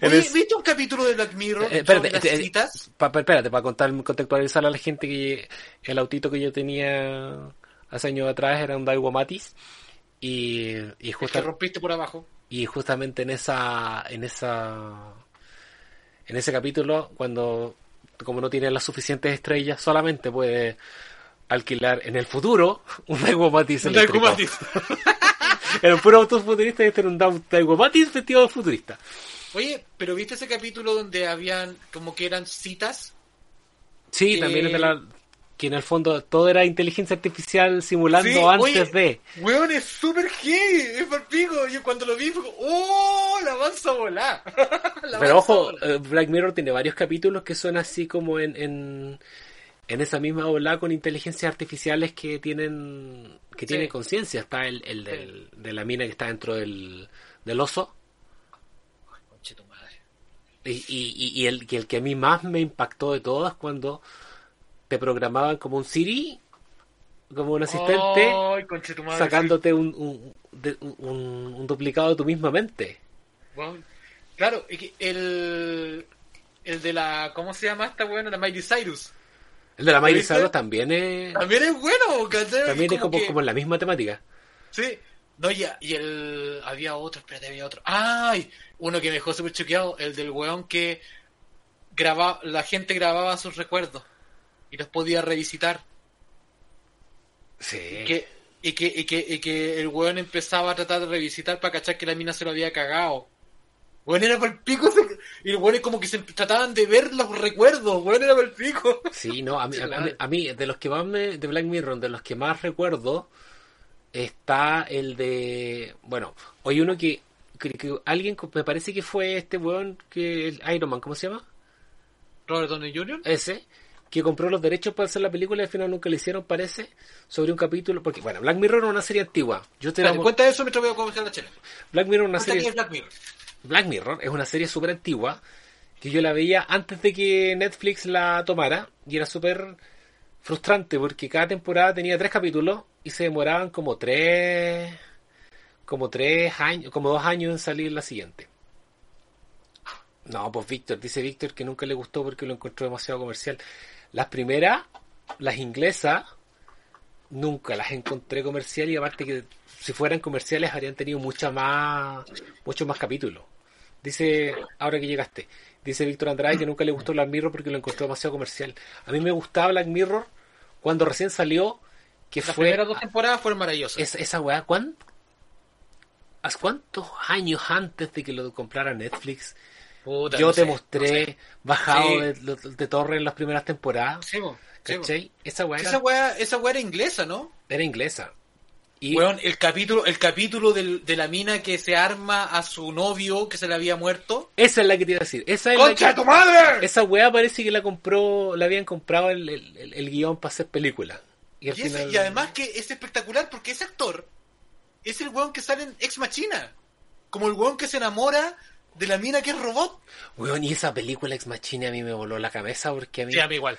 En Oye, ¿viste un capítulo de Black Mirror Eh, espérate, las eh, citas? Pa- pa- espérate, para contar, contextualizar a la gente que el autito que yo tenía hace años atrás era un Daiwa Matis y, y, Es justa- que rompiste por abajo. y justamente en esa en esa en ese capítulo cuando como no tiene las suficientes estrellas solamente puede alquilar en el futuro un Daiwa Matis Un. Daiwa Matis. *laughs* Era un puro auto futurista y este era un Daiwa Matis vestido de futurista. Oye, pero ¿viste ese capítulo donde habían como que eran citas? Sí, que- también es de la que en el fondo todo era inteligencia artificial simulando Sí, antes oye, de. Weón, es súper gay, es palpico. Yo cuando lo vi fue como, ¡oh! La avanza a volar. *laughs* La Pero a ojo, volar. eh, Black Mirror tiene varios capítulos que son así como en, en, en esa misma ola con inteligencias artificiales que tienen que Sí. tienen conciencia. Está el, el del- de la mina que está dentro del, del oso. Conche tu madre. Y, y, y- y el, que el que a mí más me impactó de todo es cuando te programaban como un Siri, como un asistente. Ay, conche tu madre, sacándote un, un, un- un duplicado de tu misma mente. Claro, el, el de la, ¿cómo se llama esta weón? La Miley Cyrus. El de la Miley. Cyrus también es, También es bueno, ¿cachai? también es como, que- como en la misma temática. Sí. No, y, y el... Había otro, espérate, había otro. ¡Ay! Uno que me dejó súper choqueado, el del weón que grababa, la gente grababa sus recuerdos y los podía revisitar. Sí. Y que, y que, y que, y que el weón empezaba a tratar de revisitar para cachar que la mina se lo había cagado. Weón era para el pico. Y weón es como que se trataban de ver los recuerdos. Weón era para el pico. Sí, no, a mí, *laughs* a, mí, a mí, de los que más me, de Black Mirror, de los que más recuerdo, está el de, bueno, hoy uno que, que, que alguien, me parece que fue este weón, que el Iron Man, ¿cómo se llama? Robert Downey Jr. Ese, que compró los derechos para hacer la película y al final nunca le hicieron, parece, sobre un capítulo, porque, bueno, Black Mirror era una serie antigua. Yo te Espérate, cuenta eso mientras voy a comer la chela. Black Mirror es una serie... es Black Mirror. Black Mirror es una serie súper antigua que yo la veía antes de que Netflix la tomara y era súper frustrante porque cada temporada tenía tres capítulos y se demoraban como tres como tres años como dos años en salir la siguiente. No pues Víctor dice Víctor que nunca le gustó porque lo encontró demasiado comercial. Las primeras las inglesas nunca las encontré comercial y aparte que si fueran comerciales habrían tenido mucha más muchos más capítulos dice ahora que llegaste dice Víctor Andrade que nunca le gustó Black Mirror porque lo encontró demasiado comercial a mí me gustaba Black Mirror cuando recién salió que Las fue primeras dos temporadas fueron maravillosas. esa, esa weá ¿cuán- ¿Hace cuántos años antes de que lo comprara Netflix Puta, yo no te sé, mostré no sé. bajado Sí. de, de- torre en las primeras temporadas Sí, esa weá era, Esa weá, esa weá era inglesa, ¿no? era inglesa y Weón, el capítulo, el capítulo del- de la mina que se arma a su novio que se le había muerto. esa es la que te iba a decir esa es la ¡Concha que- de tu madre! Esa weá parece que la compró, la habían comprado el, el, el- el guion para hacer película. Y al Y, ese- final. y además que es espectacular porque ese actor es el weón que sale en Ex Machina. Como el weón que se enamora de la mina que es robot. Weón, y esa película Ex Machina a mí me voló la cabeza porque a mí, Sí, a mí igual.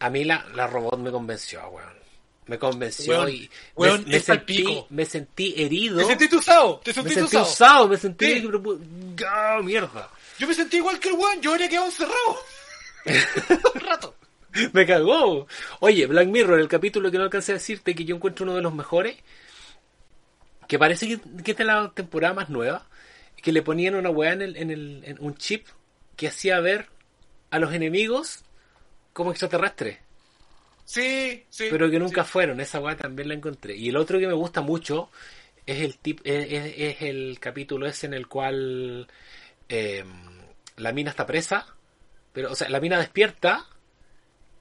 a mí la, la robot me convenció, weón. Me convenció Weón, y weón, me, me es sentí, pico. me sentí herido. Te sentiste usado, te me sentiste sentí usado. usado, me sentí. Sí. pero, pu- ¡Ah, mierda! Yo me sentí igual que el weón, yo habría quedado encerrado. *laughs* Un rato. Me cagó. Oye, Black Mirror, el capítulo que no alcancé a decirte que yo encuentro uno de los mejores, que parece que, que es de la temporada más nueva, que le ponían una weá en, el, en, el, en un chip que hacía ver a los enemigos como extraterrestres, Sí, sí. pero que nunca sí. fueron. Esa weá también la encontré. Y el otro que me gusta mucho es el tip, es, es- es el capítulo ese en el cual eh, la mina está presa, pero o sea, la mina despierta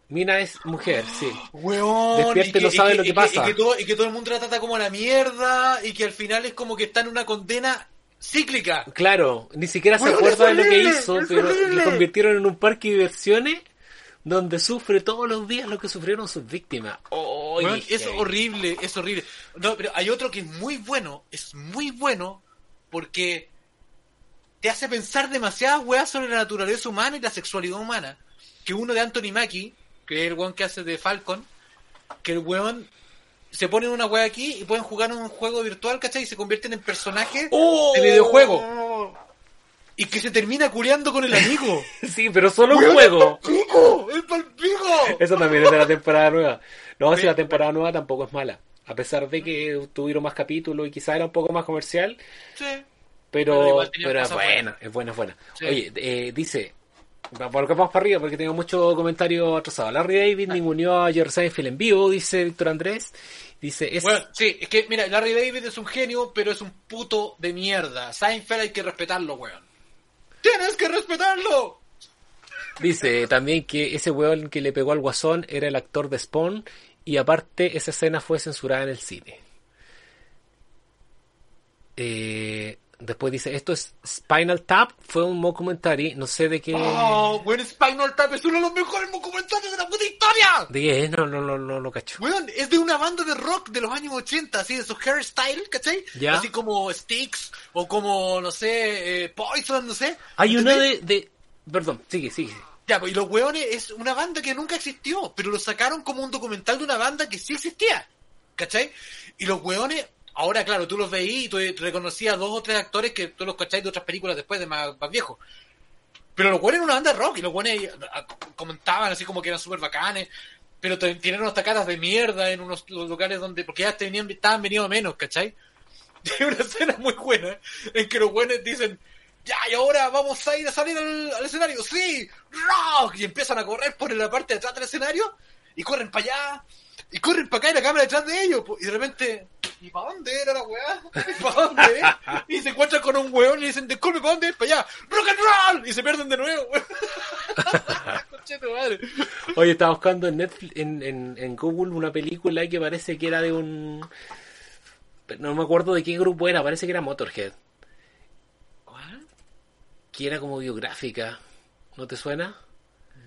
Mina es mujer, sí. *gasps* Weón, Despierta y no sabe lo que y pasa. Y que, todo, y que todo el mundo la trata como la mierda y que al final es como que está en una condena cíclica. Claro, ni siquiera se acuerda de lo que hizo, pero le convirtieron en un parque de diversiones donde sufre todos los días lo que sufrieron sus víctimas. Weón, es horrible, es horrible. No, pero hay otro que es muy bueno, es muy bueno porque te hace pensar demasiadas weas sobre la naturaleza humana y la sexualidad humana. Que uno de Anthony Mackie, que es el weón que hace de Falcon, que el weón se pone una wea aquí y pueden jugar un juego virtual, ¿cachai? Y se convierten en personajes ¡Oh! de videojuego. Y que se termina culeando con el amigo. *laughs* Sí, pero solo un juego. ¡Es pa'l pico! Eso también es de la temporada nueva. No, si la temporada nueva tampoco es mala. A pesar de que tuvieron más capítulos y quizá era un poco más comercial, Sí. pero, Pero es buena, es buena, es buena. Sí. Oye, eh, dice, por que vamos para arriba porque tengo muchos comentarios atrasados. Larry David Ah. ninguneó a Jerry Seinfeld en vivo, dice Víctor Andrés. Dice, es... Bueno, sí, es que, mira, Larry David es un genio, pero es un puto de mierda. Seinfeld hay que respetarlo, weón. ¡Tienes que respetarlo! Dice también que ese weón que le pegó al guasón era el actor de Spawn y aparte esa escena fue censurada en el cine. Eh, después dice, esto es Spinal Tap, fue un documentary, no sé de qué... ¡Oh, weón! Spinal Tap es uno de los mejores documentales de la puta historia. ¿De qué? No, no, no, no lo cacho. Weón, es de una banda de rock de los años 80, así de esos hairstyle, ¿cachai? Ya. Así como Styx, o como, no sé, eh, Poison, no sé. Hay ¿Entendés? de, de... Perdón, sigue, sigue. Ya, pues, y los weones es una banda que nunca existió, pero lo sacaron como un documental de una banda que sí existía. ¿Cachai? Y los weones, ahora claro, tú los veí y tú reconocías dos o tres actores que tú los cacháis de otras películas después de más, más viejos. Pero los weones eran una banda de rock y los weones ah, comentaban así como que eran súper bacanes. Pero tienen unas tacadas de mierda en unos lugares donde, porque ya tenían, estaban venido menos, ¿cachai? *laughs* Hay una escena muy buena en que los buenos dicen, ya, y ahora vamos a ir a salir al, al escenario, sí, rock, y empiezan a correr por la parte de atrás del escenario, y corren para allá, y corren para acá y la cámara detrás de ellos, po, y de repente, ¿y para dónde era la weá? *laughs* ¿Y para dónde? Y se encuentran con un weón y le dicen, disculpe, ¿para dónde? Para allá, rock and roll, y se pierden de nuevo, *laughs* madre. Oye, estaba buscando en Netflix, en, en, en Google una película que parece que era de un... No me acuerdo de qué grupo era, parece que era Motorhead. Que era como biográfica. ¿No te suena?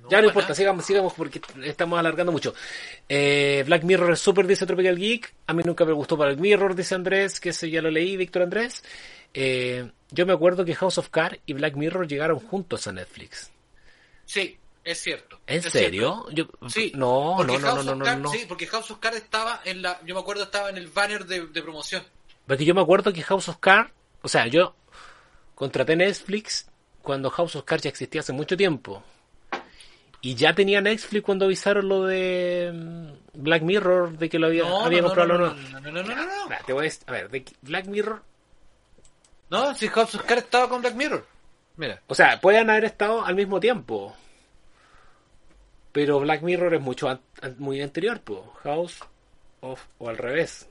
Ya no importa, nada. sigamos, sigamos porque estamos alargando mucho. Eh, Black Mirror es super, dice Tropical Geek. A mí nunca me gustó Black Mirror, dice Andrés, que ese ya lo leí, Víctor Andrés. Eh, yo me acuerdo que House of Cards y Black Mirror llegaron juntos a Netflix. Sí, es cierto. ¿En es serio? Yo. Sí. no, porque no, no, House no, of no, no. Sí, porque House of Cards estaba en la, yo me acuerdo estaba en el banner de, de promoción. Porque yo me acuerdo que House of Cards, o sea, yo contraté Netflix cuando House of Cards ya existía hace mucho tiempo. Y ya tenía Netflix cuando avisaron lo de mm, Black Mirror, de que lo había, No, había no, comprado no, no, no, no, no, no, te voy a, a ver, de Black Mirror, No, si House of Cards estaba con Black Mirror. Mira. o sea, pueden haber estado al mismo tiempo. Pero Black Mirror es mucho an- muy anterior, po. House of, o al revés.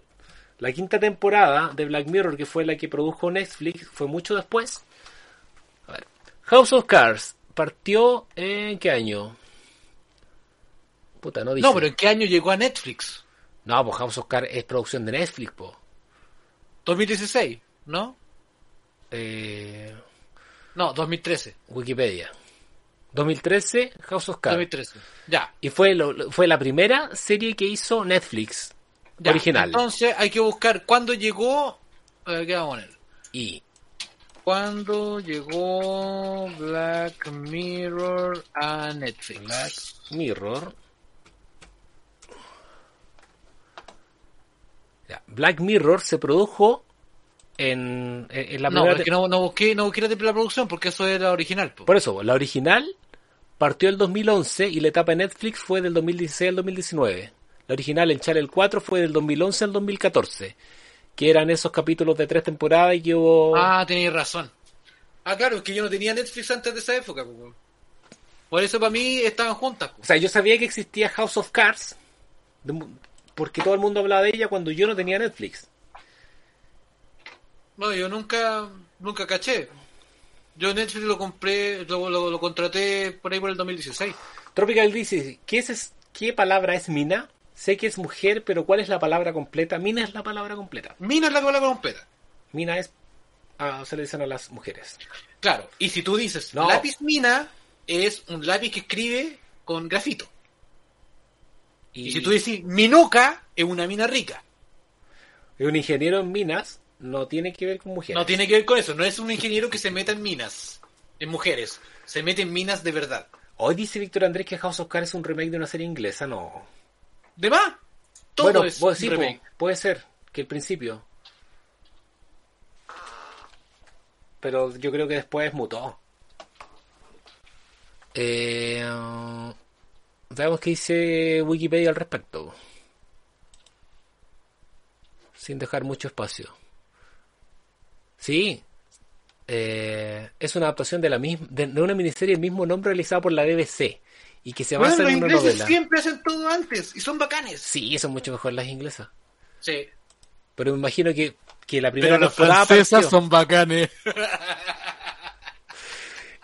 La quinta temporada de Black Mirror, que fue la que produjo Netflix, fue mucho después. A ver. House of Cards partió en qué año? Puta, no dice. No, pero ¿en qué año llegó a Netflix? No, pues House of Cards es producción de Netflix, po. 2016, ¿no? Eh, No, 2013. Wikipedia. 2013, House of Cards. 2013. Ya. Y fue, lo- fue la primera serie que hizo Netflix. ya. Original. Entonces hay que buscar cuándo llegó. eh, ¿Qué vamos a poner? Y ¿Cuándo llegó Black Mirror a Netflix? Black Mirror. Black Mirror se produjo en, la no, primera. es que no, no busqué, no busqué la producción porque eso era original. po. Por eso, la original partió el 2011 y la etapa de Netflix fue del 2016 al 2019. La original en Channel 4 fue del 2011 al 2014. Que eran esos capítulos de tres temporadas y que hubo. Ah, tenías razón. Ah, claro, es que yo no tenía Netflix antes de esa época. po. Por eso para mí estaban juntas. po. O sea, yo sabía que existía House of Cards. Porque todo el mundo hablaba de ella cuando yo no tenía Netflix. No, yo nunca, nunca caché. Yo Netflix lo compré, lo, lo, lo contraté por ahí por el 2016. Tropical dice, ¿qué, es, ¿qué palabra es mina? Sé que es mujer, pero ¿cuál es la palabra completa? Mina es la palabra completa. Mina es la palabra completa. Mina es... ah, se le dicen a las mujeres. Claro, y si tú dices No. lápiz mina, es un lápiz que escribe con grafito. Y, si tú dices minuca, es una mina rica. Un ingeniero en minas no tiene que ver con mujeres. No tiene que ver con eso, no es un ingeniero que se meta en minas, en mujeres. Se mete en minas de verdad. Hoy dice Víctor Andrés que House of Cards es un remake de una serie inglesa. No. ¿De más? Todo bueno, es pues sí, remake. puede ser que el principio. Pero yo creo que después mutó. Eh, veamos qué dice Wikipedia al respecto. Sin dejar mucho espacio. Sí. eh, es una adaptación de la misma de, de una miniserie del mismo nombre realizada por la BBC y que se Bueno, basa los en una ingleses novela. siempre hacen todo antes y son bacanes. Sí, son mucho mejor las inglesas. Sí. Pero me imagino que, que la primera Pero las francesas partió. son bacanes. *laughs*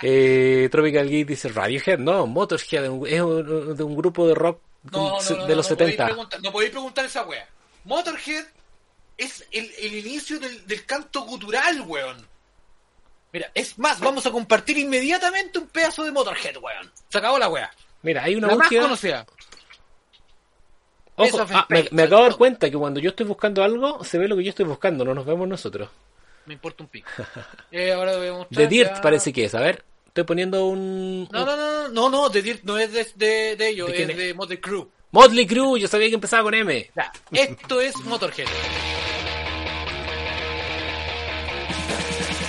Eh, Tropical Geek dice Radiohead, no, Motorhead es un- de un grupo de rock No, no, no, de los no podéis 70. preguntar- no podéis preguntar esa wea. Motorhead es el, el inicio del, del canto gutural, weón. Mira, es más, vamos a compartir inmediatamente un pedazo de Motorhead, weón. Se acabó la wea. Mira, hay una La más búsqueda. conocida. Ojo, ah, me, me acabo de dar cuenta que cuando yo estoy buscando algo, se ve lo que yo estoy buscando, no nos vemos nosotros. Me importa un pico. *laughs* Eh, ahora voy a mostrar The Dirt ya- parece que es, a ver, estoy poniendo un... No, no, no, no, no, Dirt no es de, de, de ellos, ¿De es de Motley Crue. Motley Crue, yo sabía que empezaba con M. Ya, esto es Motorhead.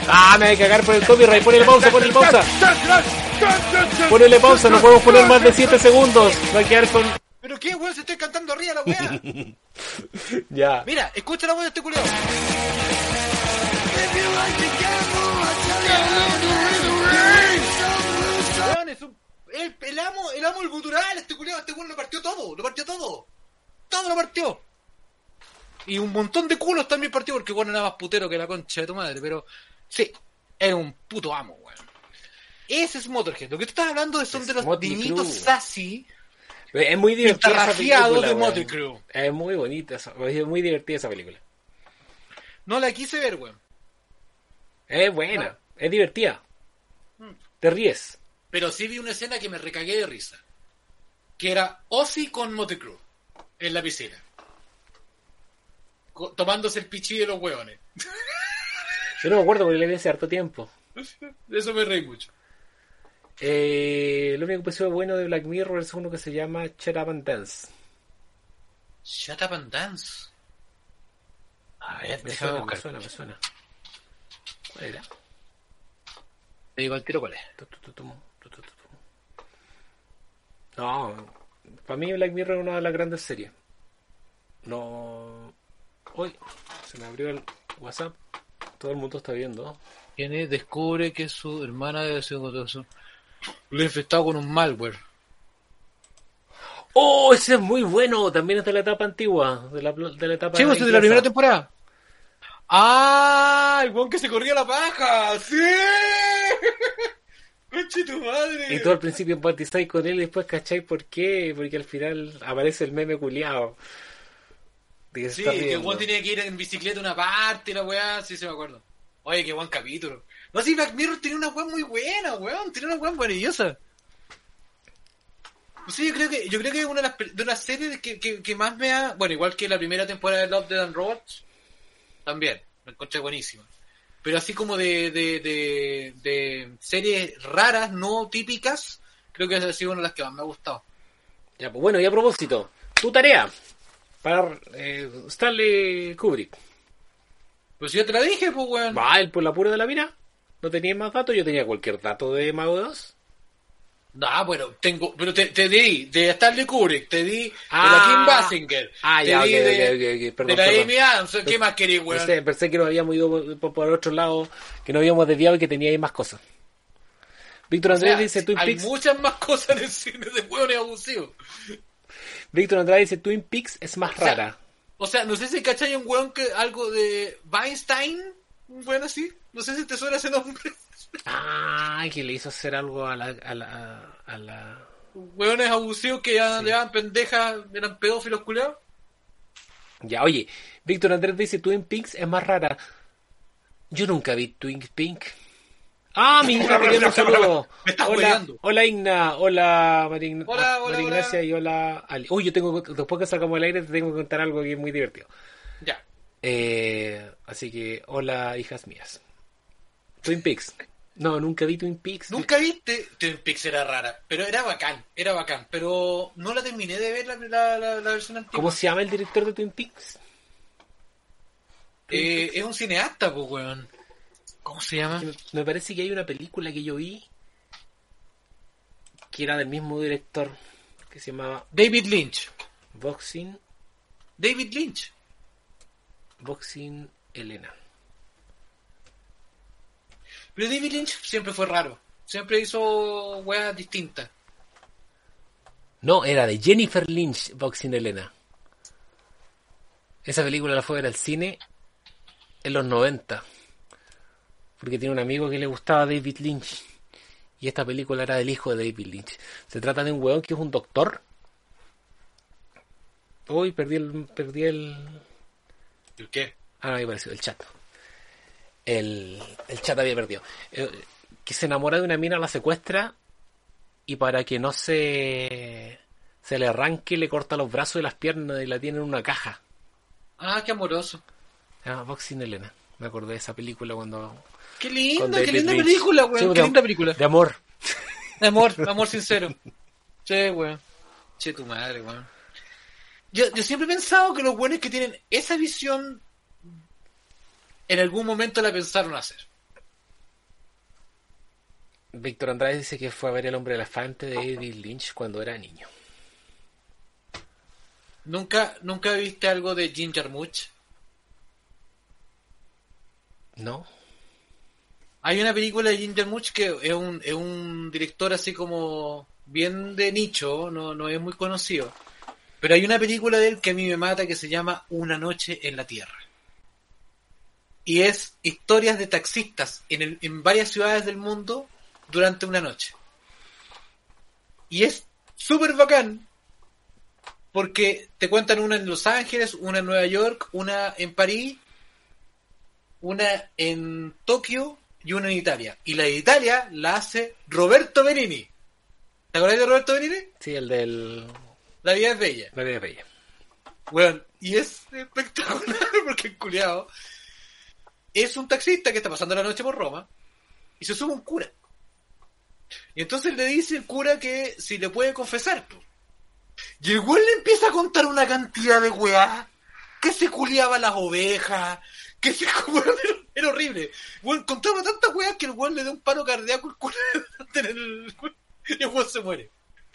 Ah, me voy a cagar por el copyright, ponle pausa, ponle pausa. Ponle pausa, no podemos poner más de 7 segundos. Va a quedar con... ¿Pero qué, weón? Se estoy cantando arriba la wea. *laughs* Ya. Mira, escucha la voz de este culiao. Es un- el, el amo, el amo el gutural, este culiao, este weón lo partió todo, lo partió todo. Todo lo partió. Y un montón de culos también partió porque bueno era más putero que la concha de tu madre, pero sí, era un puto amo, weón. Ese es Motorhead. Lo que tú estás hablando son de los Motley Crue. sassy Es muy divertida esa película. de. Motley Crue. Es muy bonita, es muy divertida esa película. No la quise ver, weón. Es buena, es divertida. Te ríes. Pero sí vi una escena que me recagué de risa. Que era Ozzy con Crue en la piscina. Tomándose el pichi de los hueones. Yo no me acuerdo porque le vi hace harto tiempo. De eso me reí mucho. Eh, lo único episodio bueno de Black Mirror es uno que se llama Shut Up and Dance. Shut up and dance. A ver, Me déjame suena, me buscar. suena, me suena. Te digo al tiro cuál es. No, para mí Black Mirror es una de las grandes series. No. Hoy se me abrió el WhatsApp. Todo el mundo está viendo. Tiene, descubre que su hermana debe ser lo ha infectado con un malware. ¡Oh! Ese es muy bueno. También es de la etapa antigua. De la, de la etapa Sí, pues, de la primera temporada. ¡Ah! El weón que se corría la paja. ¡Sí! *laughs* ¡Conche tu madre! Y tú al principio empatizáis con él y después cacháis por qué. Porque al final aparece el meme culiado. Que Sí, que el weón tenía que ir en bicicleta a una parte la weá, sí se me acuerdo. Oye, qué buen capítulo. No, sí, Black Mirror tenía una weá muy buena, weón, tenía una weá maravillosa. No sé, yo creo que, yo creo que es una de las, de las series que, que, que más me ha, bueno, igual que la primera temporada de Love, Dead and Robots, también, me encontré buenísima. Pero así como de, de, de, de series raras, no típicas, creo que esa ha sido una de las que más me ha gustado. Ya, pues bueno, y a propósito, tu tarea para eh, Stanley Kubrick. Pues yo te la dije, pues weón. Va, él por la pura de la mira. No tenía más datos, yo tenía cualquier dato de Mago 2. Ah, bueno, tengo, pero te, te di de Stanley Kubrick, te di de Ah. la Kim Basinger, Ah, te ya, di ok, de, ok, ok, ok, perdón, de la perdón. Amy ¿qué más querés, weón? Pensé, pensé que nos habíamos ido por, por- otro lado, que nos habíamos desviado y que tenía ahí más cosas. Víctor sea, dice Twin hay Peaks. muchas más cosas en el cine de hueones abusivos. Víctor Andrade dice Twin Peaks es más rara. O sea, no sé si cachai un weón que algo de Weinstein, un weón así, no sé si te suena ese nombre. Ah, que le hizo hacer algo a la... A la, a la... Weones abusivos que ya Sí. le daban pendejas, eran pedófilos culiados. Ya, oye, Víctor Andrés dice Twin Peaks es más rara. Yo nunca vi Twin Peaks. Ah, mi hija te quiere un *laughs* saludo. *laughs* Me estás Hola, hola Igna, hola María Hola, hola, María hola. Ignacia y hola Ali. Uy, yo tengo, después que sacamos el aire te tengo que contar algo que es muy divertido. Ya. Eh, así que, hola hijas mías. Twin Peaks. No, nunca vi Twin Peaks. Nunca viste Twin Peaks era rara, pero era bacán, era bacán, pero no la terminé de ver la, la, la- la versión antigua. ¿Cómo se llama el director de Twin Peaks? Eh, es un cineasta, pues, weón. ¿Cómo se llama? Me- Me parece que hay una película que yo vi que era del mismo director que se llamaba David Lynch. Boxing David Lynch. Boxing Elena. Pero David Lynch siempre fue raro. Siempre hizo weas distintas. No, era de Jennifer Lynch, Boxing Elena. Esa película la fue a ver al cine en los 90. Porque tiene un amigo que le gustaba David Lynch. Y esta película era del hijo de David Lynch. Se trata de un weón que es un doctor. Uy, perdí el, perdí el, ¿El qué? Ah, no, aparecido el chat. El, el chat había perdido. Eh, que se enamora de una mina, la secuestra y para que no se, se le arranque le corta los brazos y las piernas y la tiene en una caja. Ah, qué amoroso. Se llama Boxing Elena. Me acordé de esa película cuando... Qué linda, qué linda película, Sí, de- qué linda película. De amor. Amor, amor sincero. Che, weón. Che, tu madre, weón. Yo, yo siempre he pensado que los buenos que tienen esa visión en algún momento la pensaron hacer. Víctor Andrade dice que fue a ver El Hombre Elefante de David Lynch cuando era niño. ¿Nunca, ¿Nunca viste algo de Ginger Much? ¿No? Hay una película de Ginger Much que es un, es un director así como bien de nicho, no, no es muy conocido. Pero hay una película de él que a mí me mata que se llama Una noche en la Tierra. Y es historias de taxistas en, el- en varias ciudades del mundo durante una noche. Y es súper bacán porque te cuentan una en Los Ángeles, una en Nueva York, una en París, una en Tokio y una en Italia. Y la de Italia la hace Roberto Benini. ¿Te acuerdas de Roberto Benini? Sí, el del... La vida es bella. La vida es bella. Weón, y es espectacular *laughs* porque el culiao es un taxista que está pasando la noche por Roma y se sube un cura. Y entonces le dice el cura que si le puede confesar. Y el weón le empieza a contar una cantidad de weá. Que se culiaba las ovejas. Que se *laughs* era, era horrible. Weón, contaba tantas weas que el weón le da un paro cardíaco al cura el- y el weón se muere.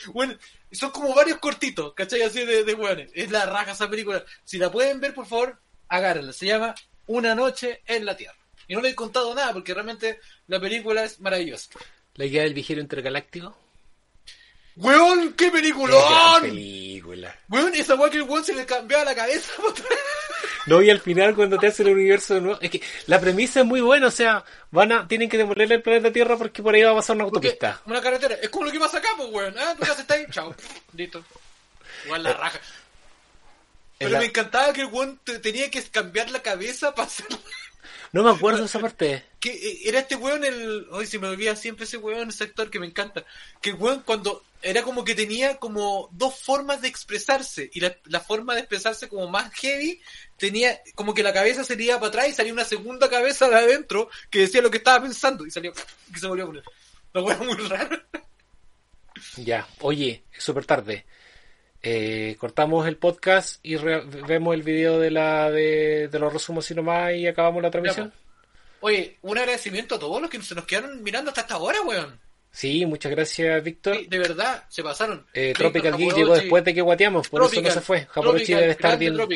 Bueno, son como varios cortitos, ¿cachai? Así de, de weones. Es la raja esa película. Si la pueden ver, por favor, agárrenla. Se llama Una noche en la Tierra. Y no le he contado nada porque realmente la película es maravillosa. La idea del viajero intergaláctico. ¡Weón, qué Qué peliculón! película. Weón, esa weá que el weón se le cambiaba la cabeza. *laughs* No, y al final cuando te hace el universo de nuevo, es que la premisa es muy buena, o sea, van a, tienen que demoler el planeta Tierra porque por ahí va a pasar una Porque autopista. una carretera. Es como lo que pasa acá, pues, weón. Ah, está ahí. Chao. Listo. Igual la raja. Pero la- me encantaba que el weón te- tenía que cambiar la cabeza para hacer No me acuerdo de esa parte. que eh, era este weón el hoy se me olvida siempre ese weón ese actor que me encanta. Que el weón cuando era como que tenía como dos formas de expresarse. Y la, la forma de expresarse como más heavy tenía como que la cabeza iba para atrás y salía una segunda cabeza de adentro que decía lo que estaba pensando. Y salió que se volvió a poner. La weón muy rara. Ya, oye, es súper tarde. Eh, cortamos el podcast y re- vemos el video de la de, de los resumos y nomás y acabamos la transmisión. oye un agradecimiento a todos los que se nos quedaron mirando hasta esta hora weón Sí, muchas gracias, Víctor. Sí, de verdad se pasaron Eh, Tropical Geek llegó después de que guateamos, por eso no se fue. Japorochi debe estar viendo.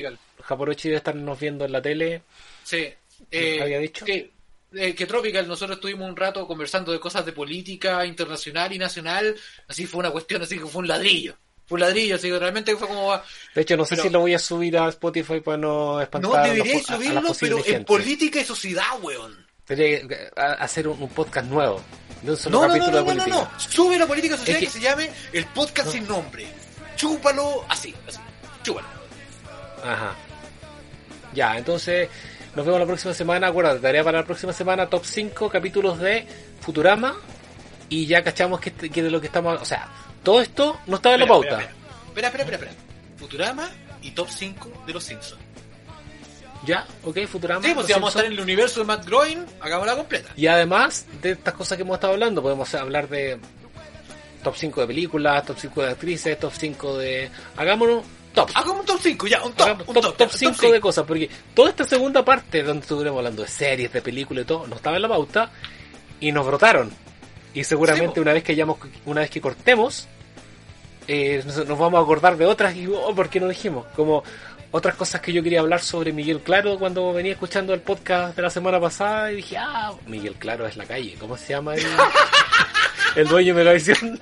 Japorochi debe estarnos viendo en la tele. Sí. Eh, había dicho? Que, eh, que Tropical, nosotros estuvimos un rato conversando de cosas de política internacional y nacional. Así fue una cuestión, así que fue un ladrillo. Un ladrillo, así que realmente fue como. De hecho, no sé Pero- si lo voy a subir a Spotify para no espantar No a, los- deberíais a- a subirlo, pero en gente. política y sociedad, weón. Tendría que hacer un, un podcast nuevo. De un solo No, no, no, no, de no, no. Sube la política social Es que- que... se llame el podcast sin nombre. Chúpalo así, así. Chúpalo. Ajá. Ya, entonces nos vemos la próxima semana. Acuérdate, tarea para la próxima semana, top 5 capítulos de Futurama. Y ya cachamos que, que de lo que estamos... O sea, todo esto no estaba en la pauta. Espera, espera, espera, espera. Futurama y top 5 de los Simpsons. Ya, ok, Futurama. Sí, pues si vamos a estar en el universo de Matt Groening, hagámosla completa. Y además de estas cosas que hemos estado hablando, podemos hablar de top 5 de películas, top 5 de actrices, top 5 de... Hagámonos top. Hagamos un top 5, ya, un top. Hagamos un top, top, top ya, 5 cinco. de cosas, porque toda esta segunda parte donde estuvimos hablando de series, de películas y todo, no estaba en la pauta y nos brotaron. Y seguramente Sí, una vez que hayamos, una vez que cortemos, eh, nos, nos vamos a acordar de otras y oh, ¿por qué no dijimos? Como otras cosas que yo quería hablar sobre Miguel Claro cuando venía escuchando el podcast de la semana pasada y dije, ah, Miguel Claro es la calle, ¿cómo se llama el, *laughs* el dueño de la visión? *laughs*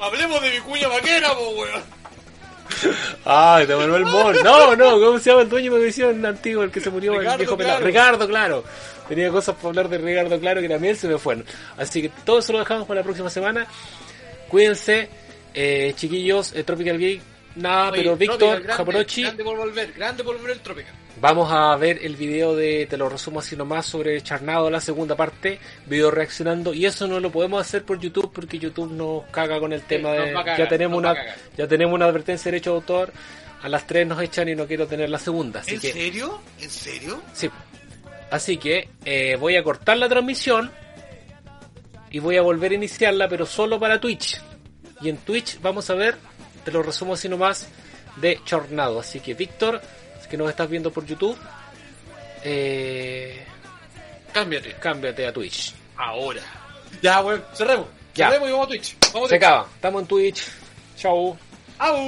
Hablemos de mi cuña vaquera, po, weón. Ay, de Manuel Mon. No, no, ¿cómo se llama el dueño de Visión antiguo, el que se murió, el Ricardo viejo pelado? Claro. Ricardo, claro. Tenía cosas para hablar de Ricardo, claro, que también se me fueron. Así que todo eso lo dejamos para la próxima semana. Cuídense, eh, chiquillos, eh, Tropical Geek, nada, Oye, pero Víctor, Japorochi, Grande por volver, grande por volver el Tropical. vamos a ver el video de, te lo resumo así nomás, sobre Charnado, la segunda parte, video reaccionando, y eso no lo podemos hacer por YouTube porque YouTube nos caga con el tema de, cagar, ya tenemos una, ya tenemos una advertencia de derecho de autor, a las 3 nos echan y no quiero tener la segunda, así ¿En que... serio? ¿En serio? Sí. Así que eh, voy a cortar la transmisión y voy a volver a iniciarla, pero solo para Twitch. Y en Twitch vamos a ver, te lo resumo así nomás, de Chornado. Así que Víctor, que nos estás viendo por YouTube, eh, Cámbiate. cámbiate a Twitch. Ahora. Ya, weón, cerremos. Ya. Cerremos y vamos a Twitch. Vamos a Se Twitch. acaba, estamos en Twitch. Chau. ¡Au!